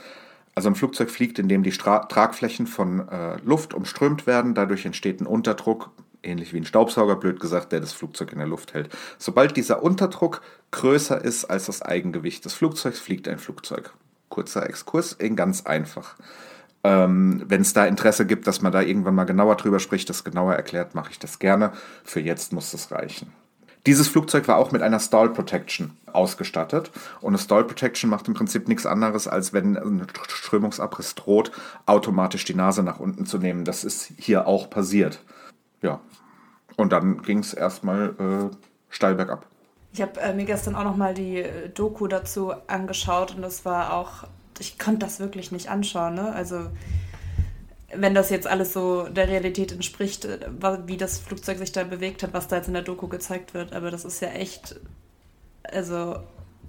S3: Also ein Flugzeug fliegt, indem die Stra Tragflächen von äh, Luft umströmt werden. Dadurch entsteht ein Unterdruck, ähnlich wie ein Staubsauger, blöd gesagt, der das Flugzeug in der Luft hält. Sobald dieser Unterdruck größer ist als das Eigengewicht des Flugzeugs, fliegt ein Flugzeug. Kurzer Exkurs, in ganz einfach. Ähm, Wenn es da Interesse gibt, dass man da irgendwann mal genauer drüber spricht, das genauer erklärt, mache ich das gerne. Für jetzt muss das reichen. Dieses Flugzeug war auch mit einer Stall Protection ausgestattet. Und eine Stall Protection macht im Prinzip nichts anderes, als wenn ein Strömungsabriss droht, automatisch die Nase nach unten zu nehmen. Das ist hier auch passiert. Ja. Und dann ging es erstmal äh, steil bergab.
S4: Ich habe äh, mir gestern auch nochmal die äh, Doku dazu angeschaut und das war auch, ich konnte das wirklich nicht anschauen. Ne? Also wenn das jetzt alles so der Realität entspricht, äh, wie das Flugzeug sich da bewegt hat, was da jetzt in der Doku gezeigt wird. Aber das ist ja echt, also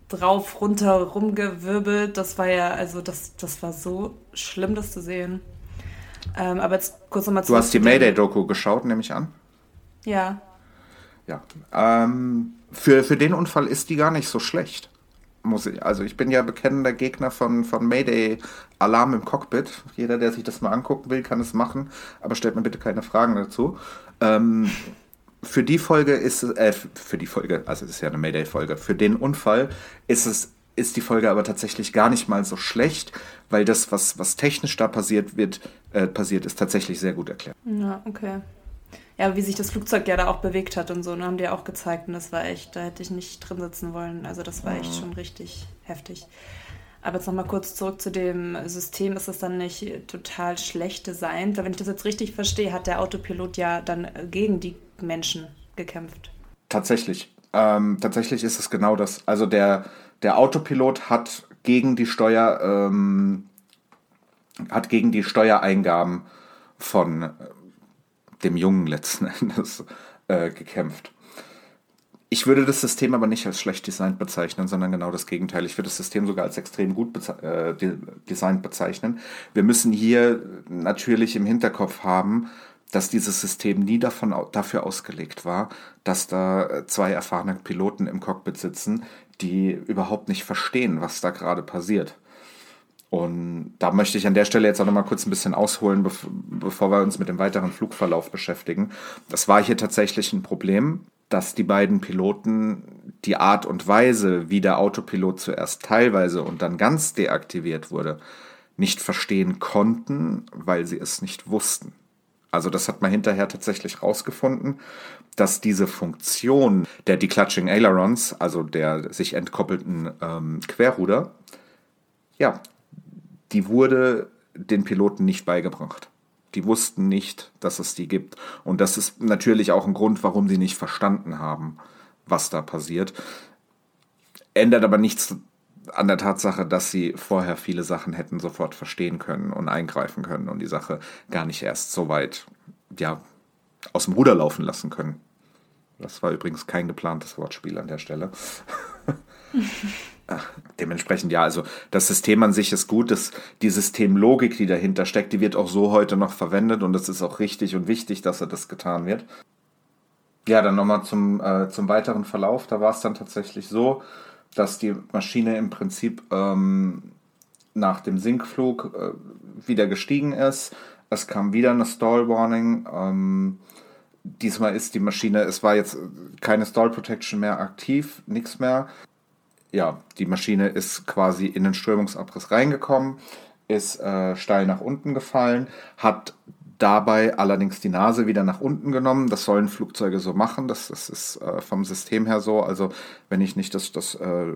S4: drauf, runter, rumgewirbelt. Das war ja, also das, das war so schlimm, das zu sehen. Ähm, aber jetzt kurz nochmal
S3: Du hast die Mayday-Doku geschaut, nehme ich an?
S4: Ja.
S3: Ja. Ähm, für, für den Unfall ist die gar nicht so schlecht. Muss ich, also ich bin ja bekennender Gegner von, von Mayday Alarm im Cockpit. Jeder, der sich das mal angucken will, kann es machen, aber stellt mir bitte keine Fragen dazu. Ähm, für die Folge ist es, äh, für die Folge, also es ist ja eine Mayday-Folge, für den Unfall ist es, ist die Folge aber tatsächlich gar nicht mal so schlecht, weil das, was, was technisch da passiert wird, äh, passiert, ist tatsächlich sehr gut erklärt.
S4: Ja, okay. Ja, wie sich das Flugzeug ja da auch bewegt hat und so, ne, haben die auch gezeigt und das war echt, da hätte ich nicht drin sitzen wollen. Also das war echt schon richtig heftig. Aber jetzt nochmal kurz zurück zu dem System. Ist das dann nicht total schlecht designt? Weil wenn ich das jetzt richtig verstehe, hat der Autopilot ja dann gegen die Menschen gekämpft.
S3: Tatsächlich. Ähm, tatsächlich ist es genau das. Also der, der Autopilot hat gegen die Steuer, ähm, hat gegen die Steuereingaben von dem Jungen letzten Endes äh, gekämpft. Ich würde das System aber nicht als schlecht designt bezeichnen, sondern genau das Gegenteil. Ich würde das System sogar als extrem gut beze äh, designt bezeichnen. Wir müssen hier natürlich im Hinterkopf haben, dass dieses System nie davon, dafür ausgelegt war, dass da zwei erfahrene Piloten im Cockpit sitzen, die überhaupt nicht verstehen, was da gerade passiert. Und da möchte ich an der Stelle jetzt auch nochmal kurz ein bisschen ausholen, bevor wir uns mit dem weiteren Flugverlauf beschäftigen. Das war hier tatsächlich ein Problem, dass die beiden Piloten die Art und Weise, wie der Autopilot zuerst teilweise und dann ganz deaktiviert wurde, nicht verstehen konnten, weil sie es nicht wussten. Also das hat man hinterher tatsächlich rausgefunden, dass diese Funktion der Declutching Ailerons, also der sich entkoppelten ähm, Querruder, ja, die wurde den Piloten nicht beigebracht. Die wussten nicht, dass es die gibt. Und das ist natürlich auch ein Grund, warum sie nicht verstanden haben, was da passiert. Ändert aber nichts an der Tatsache, dass sie vorher viele Sachen hätten sofort verstehen können und eingreifen können und die Sache gar nicht erst so weit ja, aus dem Ruder laufen lassen können. Das war übrigens kein geplantes Wortspiel an der Stelle. Dementsprechend ja, also das System an sich ist gut, das, die Systemlogik, die dahinter steckt, die wird auch so heute noch verwendet und es ist auch richtig und wichtig, dass er das getan wird. Ja, dann nochmal zum, äh, zum weiteren Verlauf. Da war es dann tatsächlich so, dass die Maschine im Prinzip ähm, nach dem Sinkflug äh, wieder gestiegen ist. Es kam wieder eine Stall Warning. Ähm, diesmal ist die Maschine, es war jetzt keine Stall Protection mehr aktiv, nichts mehr. Ja, die Maschine ist quasi in den Strömungsabriss reingekommen, ist äh, steil nach unten gefallen, hat dabei allerdings die Nase wieder nach unten genommen. Das sollen Flugzeuge so machen. Das, das ist äh, vom System her so. Also wenn ich nicht das, das äh,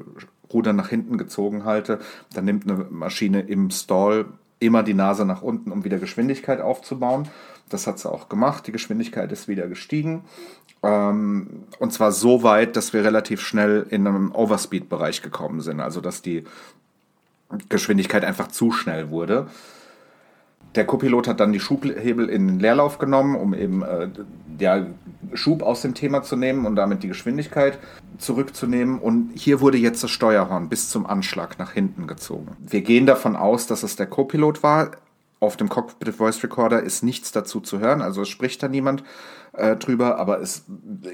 S3: Ruder nach hinten gezogen halte, dann nimmt eine Maschine im Stall immer die Nase nach unten, um wieder Geschwindigkeit aufzubauen. Das hat sie auch gemacht. Die Geschwindigkeit ist wieder gestiegen. Ähm, und zwar so weit, dass wir relativ schnell in einem Overspeed-Bereich gekommen sind. Also dass die Geschwindigkeit einfach zu schnell wurde. Der Copilot hat dann die Schubhebel in den Leerlauf genommen, um eben äh, ja, Schub aus dem Thema zu nehmen und damit die Geschwindigkeit zurückzunehmen. Und hier wurde jetzt das Steuerhorn bis zum Anschlag nach hinten gezogen. Wir gehen davon aus, dass es der Copilot war. Auf dem Cockpit Voice Recorder ist nichts dazu zu hören, also es spricht da niemand äh, drüber, aber es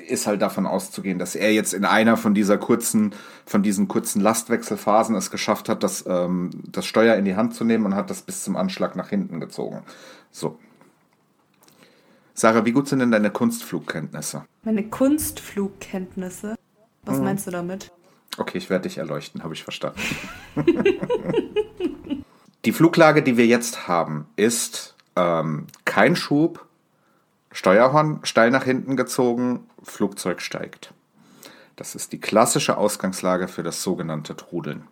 S3: ist halt davon auszugehen, dass er jetzt in einer von dieser kurzen, von diesen kurzen Lastwechselphasen es geschafft hat, das, ähm, das Steuer in die Hand zu nehmen und hat das bis zum Anschlag nach hinten gezogen. So. Sarah, wie gut sind denn deine Kunstflugkenntnisse?
S4: Meine Kunstflugkenntnisse? Was hm. meinst du damit?
S3: Okay, ich werde dich erleuchten, habe ich verstanden. die Fluglage, die wir jetzt haben, ist ähm, kein Schub, Steuerhorn steil nach hinten gezogen, Flugzeug steigt. Das ist die klassische Ausgangslage für das sogenannte Trudeln.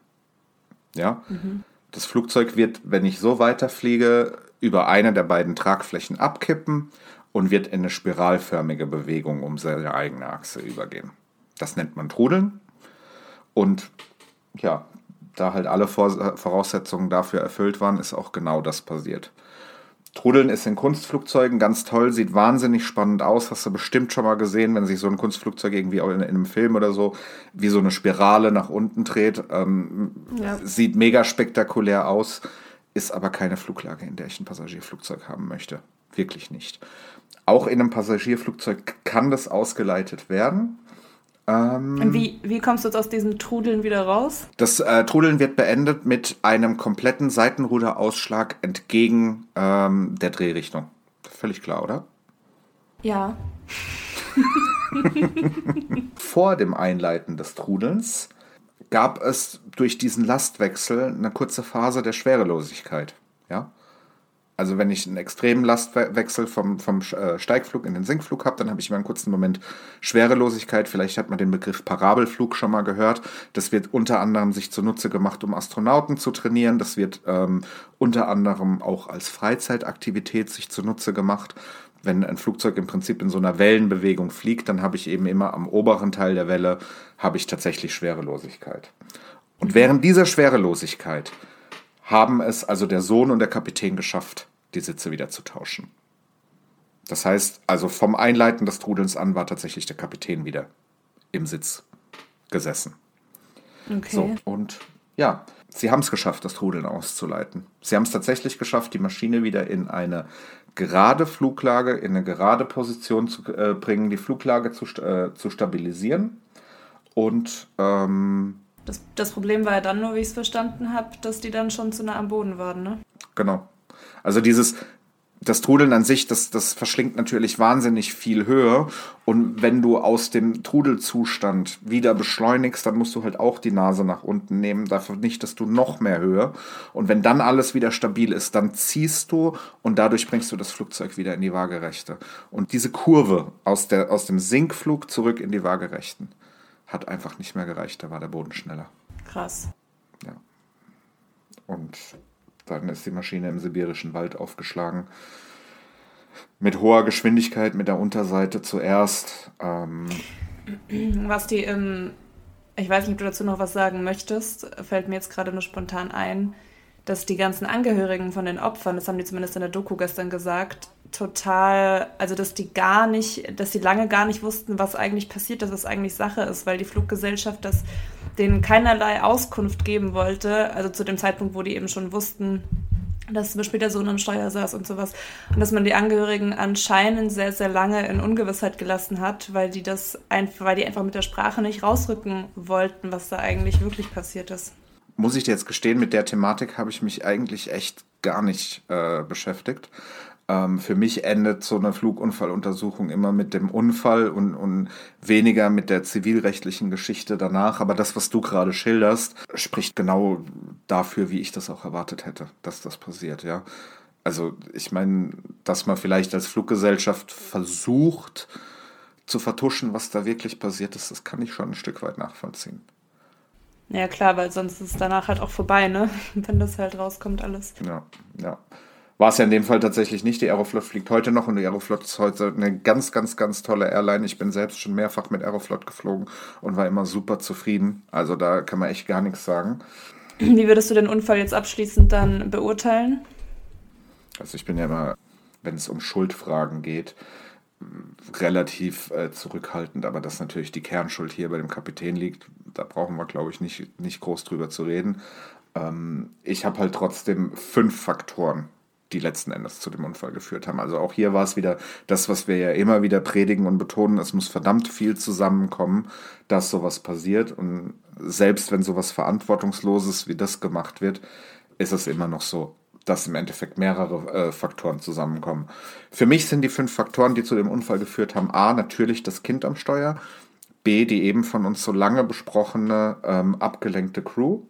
S3: Ja? Mhm. Das Flugzeug wird, wenn ich so weiterfliege, über eine der beiden Tragflächen abkippen und wird in eine spiralförmige Bewegung um seine eigene Achse übergehen. Das nennt man Trudeln. Und ja, da halt alle Voraussetzungen dafür erfüllt waren, ist auch genau das passiert. Trudeln ist in Kunstflugzeugen ganz toll, sieht wahnsinnig spannend aus. Hast du bestimmt schon mal gesehen, wenn sich so ein Kunstflugzeug irgendwie auch in, in einem Film oder so wie so eine Spirale nach unten dreht. Ähm, ja. Sieht mega spektakulär aus, ist aber keine Fluglage, in der ich ein Passagierflugzeug haben möchte. Wirklich nicht. Auch in einem Passagierflugzeug kann das ausgeleitet werden.
S4: Ähm, wie, wie kommst du jetzt aus diesem Trudeln wieder raus?
S3: Das äh, Trudeln wird beendet mit einem kompletten Seitenruderausschlag entgegen ähm, der Drehrichtung. Völlig klar, oder?
S4: Ja.
S3: Vor dem Einleiten des Trudelns gab es durch diesen Lastwechsel eine kurze Phase der Schwerelosigkeit. Ja? Also wenn ich einen extremen Lastwechsel vom, vom äh, Steigflug in den Sinkflug habe, dann habe ich immer einen kurzen Moment Schwerelosigkeit. Vielleicht hat man den Begriff Parabelflug schon mal gehört. Das wird unter anderem sich zunutze gemacht, um Astronauten zu trainieren. Das wird ähm, unter anderem auch als Freizeitaktivität sich zunutze gemacht. Wenn ein Flugzeug im Prinzip in so einer Wellenbewegung fliegt, dann habe ich eben immer am oberen Teil der Welle habe ich tatsächlich Schwerelosigkeit. Und während dieser Schwerelosigkeit haben es also der Sohn und der Kapitän geschafft, die Sitze wieder zu tauschen. Das heißt, also vom Einleiten des Trudelns an war tatsächlich der Kapitän wieder im Sitz gesessen. Okay. So, und ja, sie haben es geschafft, das Trudeln auszuleiten. Sie haben es tatsächlich geschafft, die Maschine wieder in eine gerade Fluglage, in eine gerade Position zu äh, bringen, die Fluglage zu, äh, zu stabilisieren. Und ähm,
S4: das, das Problem war ja dann nur, wie ich es verstanden habe, dass die dann schon zu nah am Boden waren, ne?
S3: Genau. Also dieses, das Trudeln an sich, das, das verschlingt natürlich wahnsinnig viel Höhe. Und wenn du aus dem Trudelzustand wieder beschleunigst, dann musst du halt auch die Nase nach unten nehmen. Dafür nicht, dass du noch mehr Höhe. Und wenn dann alles wieder stabil ist, dann ziehst du und dadurch bringst du das Flugzeug wieder in die Waagerechte. Und diese Kurve aus, der, aus dem Sinkflug zurück in die Waagerechten hat einfach nicht mehr gereicht. Da war der Boden schneller.
S4: Krass.
S3: Ja. Und dann ist die Maschine im sibirischen Wald aufgeschlagen. Mit hoher Geschwindigkeit, mit der Unterseite zuerst. Ähm,
S4: was die im, ich weiß nicht, ob du dazu noch was sagen möchtest, fällt mir jetzt gerade nur spontan ein, dass die ganzen Angehörigen von den Opfern, das haben die zumindest in der Doku gestern gesagt, total, also dass die gar nicht, dass die lange gar nicht wussten, was eigentlich passiert ist, was eigentlich Sache ist, weil die Fluggesellschaft das denen keinerlei Auskunft geben wollte, also zu dem Zeitpunkt, wo die eben schon wussten, dass zum Beispiel der Sohn am Steuer saß und sowas. Und dass man die Angehörigen anscheinend sehr, sehr lange in Ungewissheit gelassen hat, weil die das einfach, weil die einfach mit der Sprache nicht rausrücken wollten, was da eigentlich wirklich passiert ist.
S3: Muss ich dir jetzt gestehen, mit der Thematik habe ich mich eigentlich echt gar nicht äh, beschäftigt. Ähm, für mich endet so eine Flugunfalluntersuchung immer mit dem Unfall und, und weniger mit der zivilrechtlichen Geschichte danach. Aber das, was du gerade schilderst, spricht genau dafür, wie ich das auch erwartet hätte, dass das passiert, ja. Also ich meine, dass man vielleicht als Fluggesellschaft versucht zu vertuschen, was da wirklich passiert ist, das kann ich schon ein Stück weit nachvollziehen.
S4: Ja klar, weil sonst ist es danach halt auch vorbei, ne? Wenn das halt rauskommt alles.
S3: Ja, ja. War es ja in dem Fall tatsächlich nicht. Die Aeroflot fliegt heute noch und die Aeroflot ist heute eine ganz, ganz, ganz tolle Airline. Ich bin selbst schon mehrfach mit Aeroflot geflogen und war immer super zufrieden. Also da kann man echt gar nichts sagen.
S4: Wie würdest du den Unfall jetzt abschließend dann beurteilen?
S3: Also ich bin ja immer, wenn es um Schuldfragen geht, relativ äh, zurückhaltend, aber dass natürlich die Kernschuld hier bei dem Kapitän liegt, da brauchen wir, glaube ich, nicht, nicht groß drüber zu reden. Ähm, ich habe halt trotzdem fünf Faktoren, die letzten Endes zu dem Unfall geführt haben. Also auch hier war es wieder das, was wir ja immer wieder predigen und betonen, es muss verdammt viel zusammenkommen, dass sowas passiert. Und selbst wenn sowas Verantwortungsloses wie das gemacht wird, ist es immer noch so, dass im Endeffekt mehrere äh, Faktoren zusammenkommen. Für mich sind die fünf Faktoren, die zu dem Unfall geführt haben, a, natürlich das Kind am Steuer, b, die eben von uns so lange besprochene ähm, abgelenkte Crew,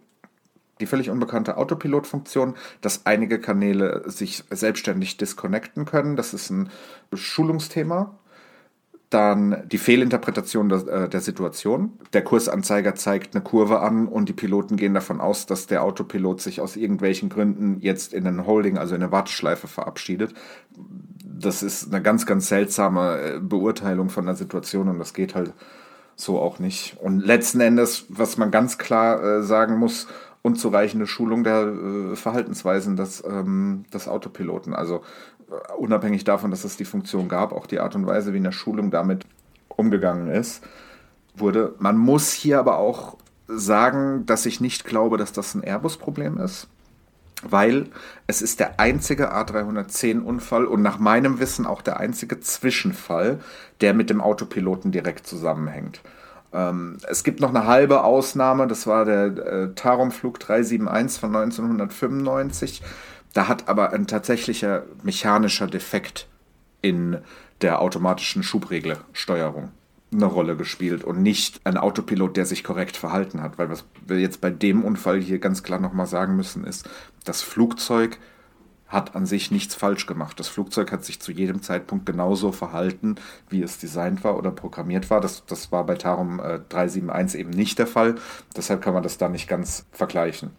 S3: die völlig unbekannte Autopilot-Funktion, dass einige Kanäle sich selbstständig disconnecten können. Das ist ein Schulungsthema. Dann die Fehlinterpretation der, äh, der, Situation. Der Kursanzeiger zeigt eine Kurve an und die Piloten gehen davon aus, dass der Autopilot sich aus irgendwelchen Gründen jetzt in einen Holding, also in eine Warteschleife verabschiedet. Das ist eine ganz, ganz seltsame äh, Beurteilung von der Situation und das geht halt so auch nicht. Und letzten Endes, was man ganz klar äh, sagen muss, unzureichende Schulung der äh, Verhaltensweisen des, ähm, des Autopiloten. Also äh, unabhängig davon, dass es die Funktion gab, auch die Art und Weise, wie in der Schulung damit umgegangen ist, wurde. Man muss hier aber auch sagen, dass ich nicht glaube, dass das ein Airbus-Problem ist, weil es ist der einzige A310-Unfall und nach meinem Wissen auch der einzige Zwischenfall, der mit dem Autopiloten direkt zusammenhängt. Ähm, es gibt noch eine halbe Ausnahme, das war der äh, Tarom-Flug 371 von 1995. Da hat aber ein tatsächlicher mechanischer Defekt in der automatischen Schubregelsteuerung eine Rolle gespielt und nicht ein Autopilot, der sich korrekt verhalten hat. Weil was wir jetzt bei dem Unfall hier ganz klar nochmal sagen müssen, ist, das Flugzeug hat an sich nichts falsch gemacht. Das Flugzeug hat sich zu jedem Zeitpunkt genauso verhalten, wie es designt war oder programmiert war. Das, das war bei Tarum äh, 371 eben nicht der Fall. Deshalb kann man das da nicht ganz vergleichen.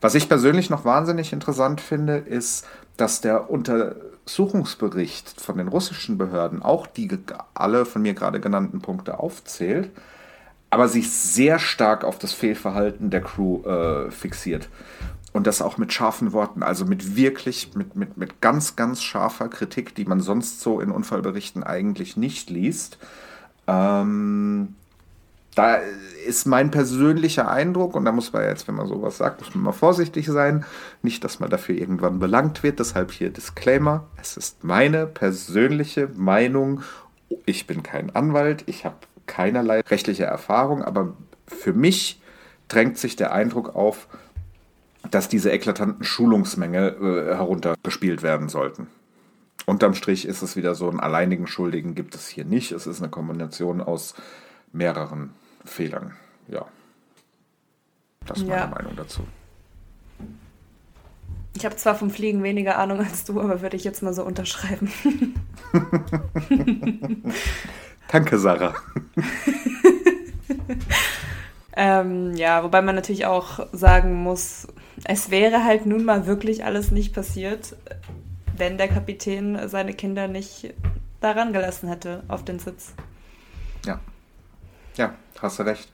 S3: Was ich persönlich noch wahnsinnig interessant finde, ist, dass der Untersuchungsbericht von den russischen Behörden auch die alle von mir gerade genannten Punkte aufzählt, aber sich sehr stark auf das Fehlverhalten der Crew äh, fixiert. Und das auch mit scharfen Worten, also mit wirklich, mit, mit, mit ganz, ganz scharfer Kritik, die man sonst so in Unfallberichten eigentlich nicht liest. Ähm, da ist mein persönlicher Eindruck, und da muss man jetzt, wenn man sowas sagt, muss man mal vorsichtig sein. Nicht, dass man dafür irgendwann belangt wird. Deshalb hier Disclaimer. Es ist meine persönliche Meinung. Ich bin kein Anwalt. Ich habe keinerlei rechtliche Erfahrung. Aber für mich drängt sich der Eindruck auf, dass diese eklatanten Schulungsmängel äh, heruntergespielt werden sollten. Unterm Strich ist es wieder so, einen alleinigen Schuldigen gibt es hier nicht. Es ist eine Kombination aus mehreren Fehlern. Ja. Das ist meine ja. Meinung dazu.
S4: Ich habe zwar vom Fliegen weniger Ahnung als du, aber würde ich jetzt mal so unterschreiben.
S3: Danke, Sarah.
S4: ähm, ja, wobei man natürlich auch sagen muss, es wäre halt nun mal wirklich alles nicht passiert, wenn der Kapitän seine Kinder nicht daran gelassen hätte auf den Sitz.
S3: Ja. Ja, hast du recht.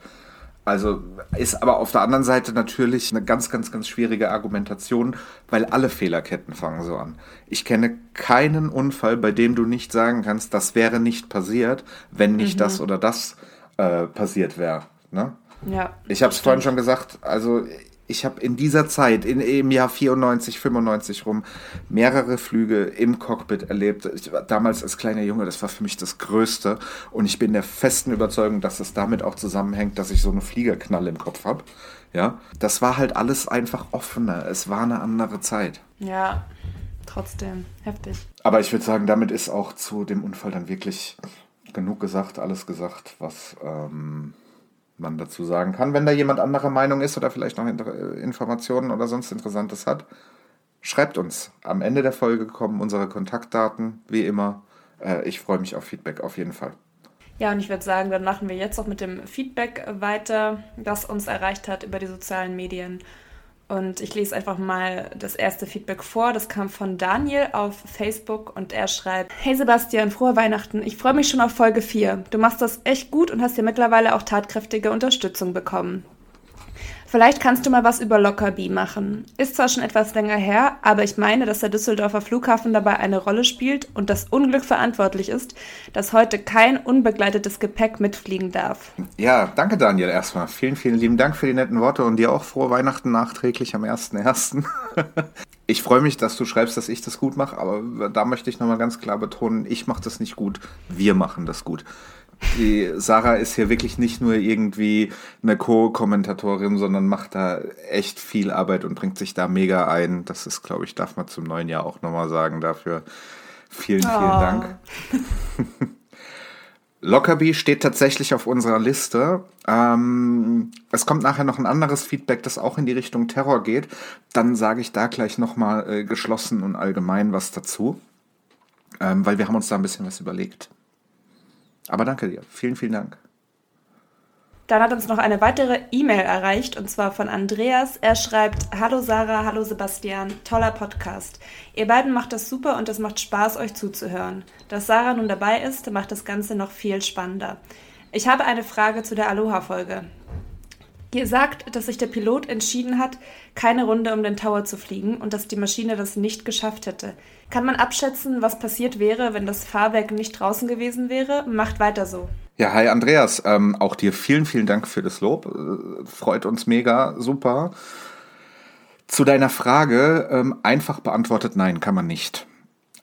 S3: Also ist aber auf der anderen Seite natürlich eine ganz, ganz, ganz schwierige Argumentation, weil alle Fehlerketten fangen so an. Ich kenne keinen Unfall, bei dem du nicht sagen kannst, das wäre nicht passiert, wenn nicht mhm. das oder das äh, passiert wäre. Ne?
S4: Ja.
S3: Ich habe es vorhin schon gesagt, also ich habe in dieser Zeit, in, im Jahr 94, 95 rum, mehrere Flüge im Cockpit erlebt. Ich war damals als kleiner Junge, das war für mich das Größte. Und ich bin der festen Überzeugung, dass es damit auch zusammenhängt, dass ich so eine Fliegerknalle im Kopf habe. Ja, das war halt alles einfach offener. Es war eine andere Zeit.
S4: Ja, trotzdem heftig.
S3: Aber ich würde sagen, damit ist auch zu dem Unfall dann wirklich genug gesagt, alles gesagt, was ähm, man dazu sagen kann. Wenn da jemand anderer Meinung ist oder vielleicht noch Informationen oder sonst Interessantes hat, schreibt uns. Am Ende der Folge kommen unsere Kontaktdaten, wie immer. Äh, ich freue mich auf Feedback auf jeden Fall.
S4: Ja, und ich würde sagen, dann machen wir jetzt auch mit dem Feedback weiter, das uns erreicht hat über die sozialen Medien. Und ich lese einfach mal das erste Feedback vor. Das kam von Daniel auf Facebook und er schreibt: Hey Sebastian, frohe Weihnachten. Ich freue mich schon auf Folge 4. Du machst das echt gut und hast ja mittlerweile auch tatkräftige Unterstützung bekommen. Vielleicht kannst du mal was über Lockerbie machen. Ist zwar schon etwas länger her, aber ich meine, dass der Düsseldorfer Flughafen dabei eine Rolle spielt und das Unglück verantwortlich ist, dass heute kein unbegleitetes Gepäck mitfliegen darf.
S3: Ja, danke Daniel erstmal. Vielen, vielen lieben Dank für die netten Worte und dir auch frohe Weihnachten nachträglich am 1.1. ich freue mich, dass du schreibst, dass ich das gut mache, aber da möchte ich nochmal ganz klar betonen, ich mache das nicht gut, wir machen das gut die Sarah ist hier wirklich nicht nur irgendwie eine Co-Kommentatorin, sondern macht da echt viel Arbeit und bringt sich da mega ein. Das ist, glaube ich, darf man zum neuen Jahr auch nochmal sagen dafür. Vielen, vielen oh. Dank. Lockerbie steht tatsächlich auf unserer Liste. Ähm, es kommt nachher noch ein anderes Feedback, das auch in die Richtung Terror geht. Dann sage ich da gleich nochmal äh, geschlossen und allgemein was dazu, ähm, weil wir haben uns da ein bisschen was überlegt. Aber danke dir. Vielen, vielen Dank.
S4: Dann hat uns noch eine weitere E-Mail erreicht und zwar von Andreas. Er schreibt: Hallo Sarah, hallo Sebastian, toller Podcast. Ihr beiden macht das super und es macht Spaß, euch zuzuhören. Dass Sarah nun dabei ist, macht das Ganze noch viel spannender. Ich habe eine Frage zu der Aloha-Folge. Ihr sagt, dass sich der Pilot entschieden hat, keine Runde um den Tower zu fliegen und dass die Maschine das nicht geschafft hätte. Kann man abschätzen, was passiert wäre, wenn das Fahrwerk nicht draußen gewesen wäre? Macht weiter so.
S3: Ja, hi Andreas, ähm, auch dir vielen, vielen Dank für das Lob. Äh, freut uns mega, super. Zu deiner Frage, ähm, einfach beantwortet, nein, kann man nicht.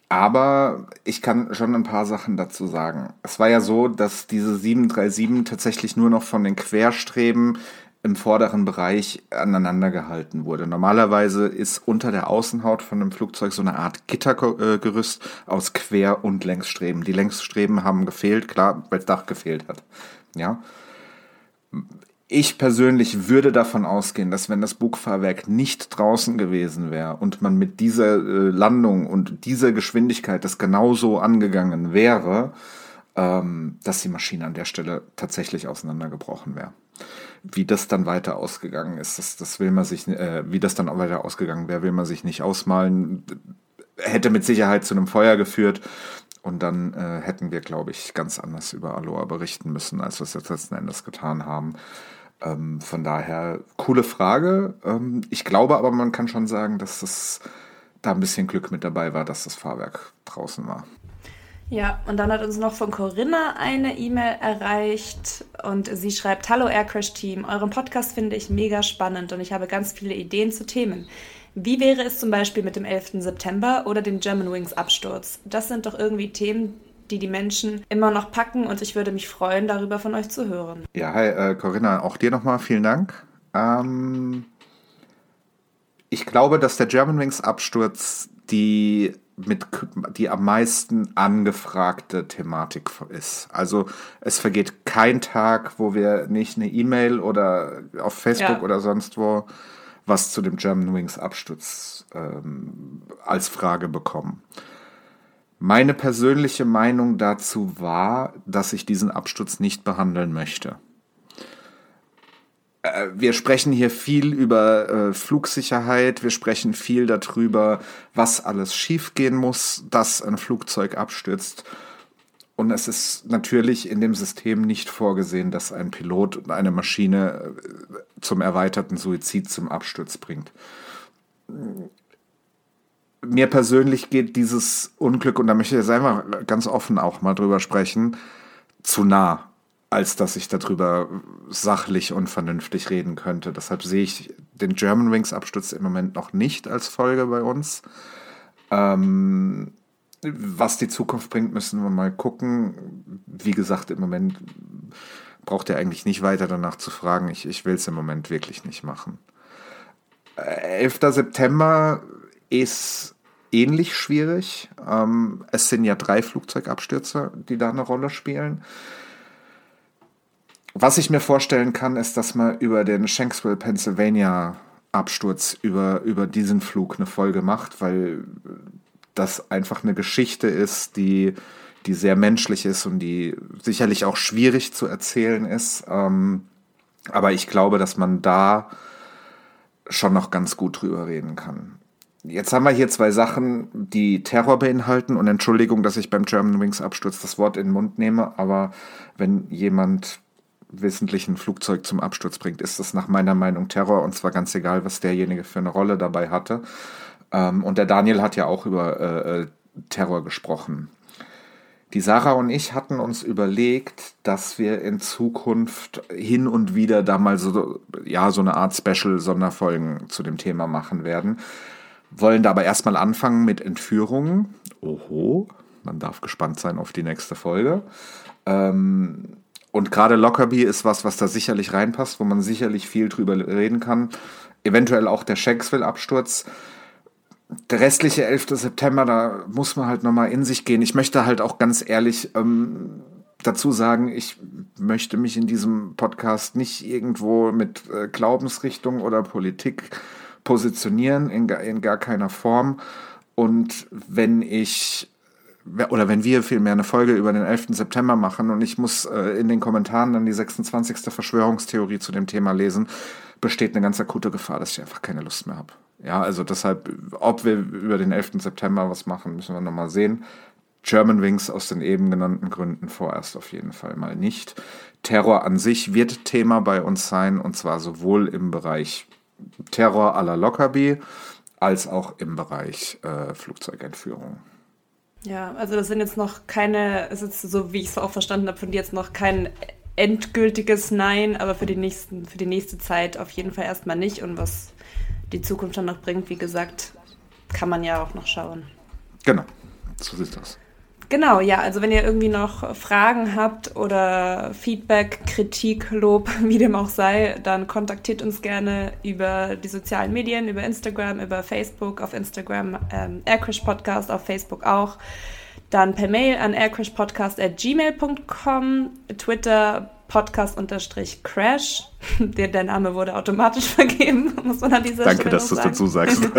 S3: Aber ich kann schon ein paar Sachen dazu sagen. Es war ja so, dass diese 737 tatsächlich nur noch von den Querstreben im vorderen Bereich aneinander gehalten wurde. Normalerweise ist unter der Außenhaut von einem Flugzeug so eine Art Gittergerüst aus Quer- und Längsstreben. Die Längsstreben haben gefehlt, klar, weil das Dach gefehlt hat. Ja. Ich persönlich würde davon ausgehen, dass wenn das Bugfahrwerk nicht draußen gewesen wäre und man mit dieser äh, Landung und dieser Geschwindigkeit das genauso angegangen wäre, ähm, dass die Maschine an der Stelle tatsächlich auseinandergebrochen wäre wie das dann weiter ausgegangen ist, das, das will man sich, äh, wie das dann auch weiter ausgegangen wäre, will man sich nicht ausmalen. Hätte mit Sicherheit zu einem Feuer geführt. Und dann äh, hätten wir, glaube ich, ganz anders über Aloha berichten müssen, als wir es jetzt letzten Endes getan haben. Ähm, von daher, coole Frage. Ähm, ich glaube aber, man kann schon sagen, dass es da ein bisschen Glück mit dabei war, dass das Fahrwerk draußen war.
S4: Ja, und dann hat uns noch von Corinna eine E-Mail erreicht und sie schreibt, Hallo Aircrash Team, euren Podcast finde ich mega spannend und ich habe ganz viele Ideen zu Themen. Wie wäre es zum Beispiel mit dem 11. September oder dem Germanwings Absturz? Das sind doch irgendwie Themen, die die Menschen immer noch packen und ich würde mich freuen, darüber von euch zu hören.
S3: Ja, hi äh, Corinna, auch dir nochmal vielen Dank. Ähm, ich glaube, dass der Germanwings Absturz die mit die am meisten angefragte Thematik ist. Also es vergeht kein Tag, wo wir nicht eine E-Mail oder auf Facebook ja. oder sonst wo was zu dem German Wings Absturz ähm, als Frage bekommen. Meine persönliche Meinung dazu war, dass ich diesen Absturz nicht behandeln möchte. Äh, wir sprechen hier viel über äh, Flugsicherheit, wir sprechen viel darüber, was alles schiefgehen muss, dass ein Flugzeug abstürzt. Und es ist natürlich in dem System nicht vorgesehen, dass ein Pilot eine Maschine äh, zum erweiterten Suizid zum Absturz bringt. Mir persönlich geht dieses Unglück, und da möchte ich jetzt einfach ganz offen auch mal drüber sprechen, zu nah als dass ich darüber sachlich und vernünftig reden könnte. Deshalb sehe ich den German Wings Absturz im Moment noch nicht als Folge bei uns. Ähm, was die Zukunft bringt, müssen wir mal gucken. Wie gesagt, im Moment braucht ihr eigentlich nicht weiter danach zu fragen. Ich, ich will es im Moment wirklich nicht machen. 11. September ist ähnlich schwierig. Ähm, es sind ja drei Flugzeugabstürze, die da eine Rolle spielen. Was ich mir vorstellen kann, ist, dass man über den Shanksville, Pennsylvania Absturz, über, über diesen Flug eine Folge macht, weil das einfach eine Geschichte ist, die, die sehr menschlich ist und die sicherlich auch schwierig zu erzählen ist. Ähm, aber ich glaube, dass man da schon noch ganz gut drüber reden kann. Jetzt haben wir hier zwei Sachen, die Terror beinhalten und Entschuldigung, dass ich beim German Wings Absturz das Wort in den Mund nehme, aber wenn jemand wissentlich ein Flugzeug zum Absturz bringt, ist das nach meiner Meinung Terror und zwar ganz egal, was derjenige für eine Rolle dabei hatte. Ähm, und der Daniel hat ja auch über äh, äh, Terror gesprochen. Die Sarah und ich hatten uns überlegt, dass wir in Zukunft hin und wieder da mal so, ja, so eine Art Special-Sonderfolgen zu dem Thema machen werden. Wollen da aber erstmal anfangen mit Entführungen. Oho, man darf gespannt sein auf die nächste Folge. Ähm, und gerade Lockerbie ist was, was da sicherlich reinpasst, wo man sicherlich viel drüber reden kann. Eventuell auch der Shanksville-Absturz. Der restliche 11. September, da muss man halt nochmal in sich gehen. Ich möchte halt auch ganz ehrlich ähm, dazu sagen, ich möchte mich in diesem Podcast nicht irgendwo mit äh, Glaubensrichtung oder Politik positionieren, in, in gar keiner Form. Und wenn ich oder wenn wir vielmehr eine Folge über den 11. September machen und ich muss äh, in den Kommentaren dann die 26. Verschwörungstheorie zu dem Thema lesen, besteht eine ganz akute Gefahr, dass ich einfach keine Lust mehr habe. Ja, also deshalb, ob wir über den 11. September was machen, müssen wir nochmal sehen. Germanwings aus den eben genannten Gründen vorerst auf jeden Fall mal nicht. Terror an sich wird Thema bei uns sein und zwar sowohl im Bereich Terror à la Lockerbie als auch im Bereich äh, Flugzeugentführung.
S4: Ja, also das sind jetzt noch keine, es ist so, wie ich es auch verstanden habe, von dir jetzt noch kein endgültiges Nein, aber für die, nächsten, für die nächste Zeit auf jeden Fall erstmal nicht. Und was die Zukunft dann noch bringt, wie gesagt, kann man ja auch noch schauen.
S3: Genau, so ist das.
S4: Genau, ja, also wenn ihr irgendwie noch Fragen habt oder Feedback, Kritik, Lob, wie dem auch sei, dann kontaktiert uns gerne über die sozialen Medien, über Instagram, über Facebook, auf Instagram ähm, Aircrash Podcast, auf Facebook auch. Dann per Mail an aircrashpodcast.gmail.com, Twitter Podcast-Crash. Der, der, Name wurde automatisch vergeben, muss man an dieser
S3: Danke,
S4: Stelle
S3: dass du es dazu sagst.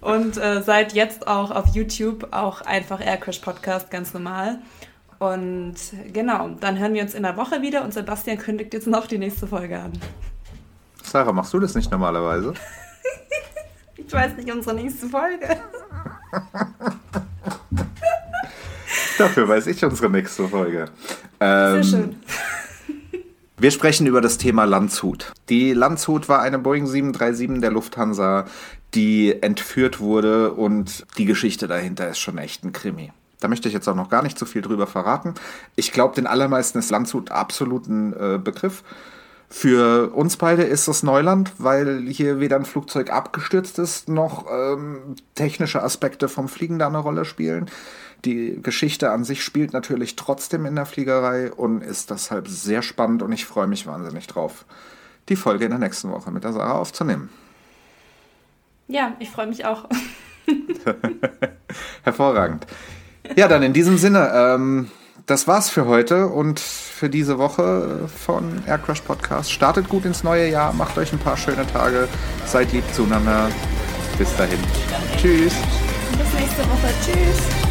S4: und äh, seit jetzt auch auf YouTube auch einfach Aircrash Podcast, ganz normal. Und genau, dann hören wir uns in der Woche wieder und Sebastian kündigt jetzt noch die nächste Folge an.
S3: Sarah, machst du das nicht normalerweise?
S4: ich weiß nicht, unsere nächste Folge.
S3: Dafür weiß ich unsere nächste Folge.
S4: Ähm, Sehr schön.
S3: Wir sprechen über das Thema Landshut. Die Landshut war eine Boeing 737 der Lufthansa, die entführt wurde und die Geschichte dahinter ist schon echt ein Krimi. Da möchte ich jetzt auch noch gar nicht so viel drüber verraten. Ich glaube, den allermeisten ist Landshut absolut ein äh, Begriff. Für uns beide ist das Neuland, weil hier weder ein Flugzeug abgestürzt ist, noch ähm, technische Aspekte vom Fliegen da eine Rolle spielen. Die Geschichte an sich spielt natürlich trotzdem in der Fliegerei und ist deshalb sehr spannend und ich freue mich wahnsinnig drauf, die Folge in der nächsten Woche mit der Sarah aufzunehmen.
S4: Ja, ich freue mich auch.
S3: Hervorragend. Ja, dann in diesem Sinne, ähm, das war's für heute und für diese Woche von Aircrash Podcast. Startet gut ins neue Jahr, macht euch ein paar schöne Tage, seid lieb zueinander. Bis dahin. Tschüss.
S4: Bis nächste Woche. Tschüss.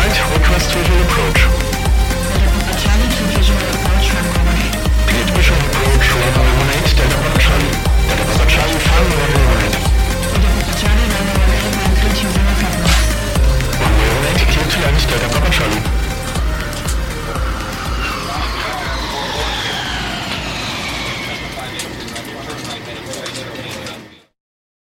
S1: Site request visual approach.
S2: Ready to visual approach Repeat
S1: visual approach, level eliminate, data on Charlie. Data on Charlie, file level eliminate. One way eliminate, clear to land, data on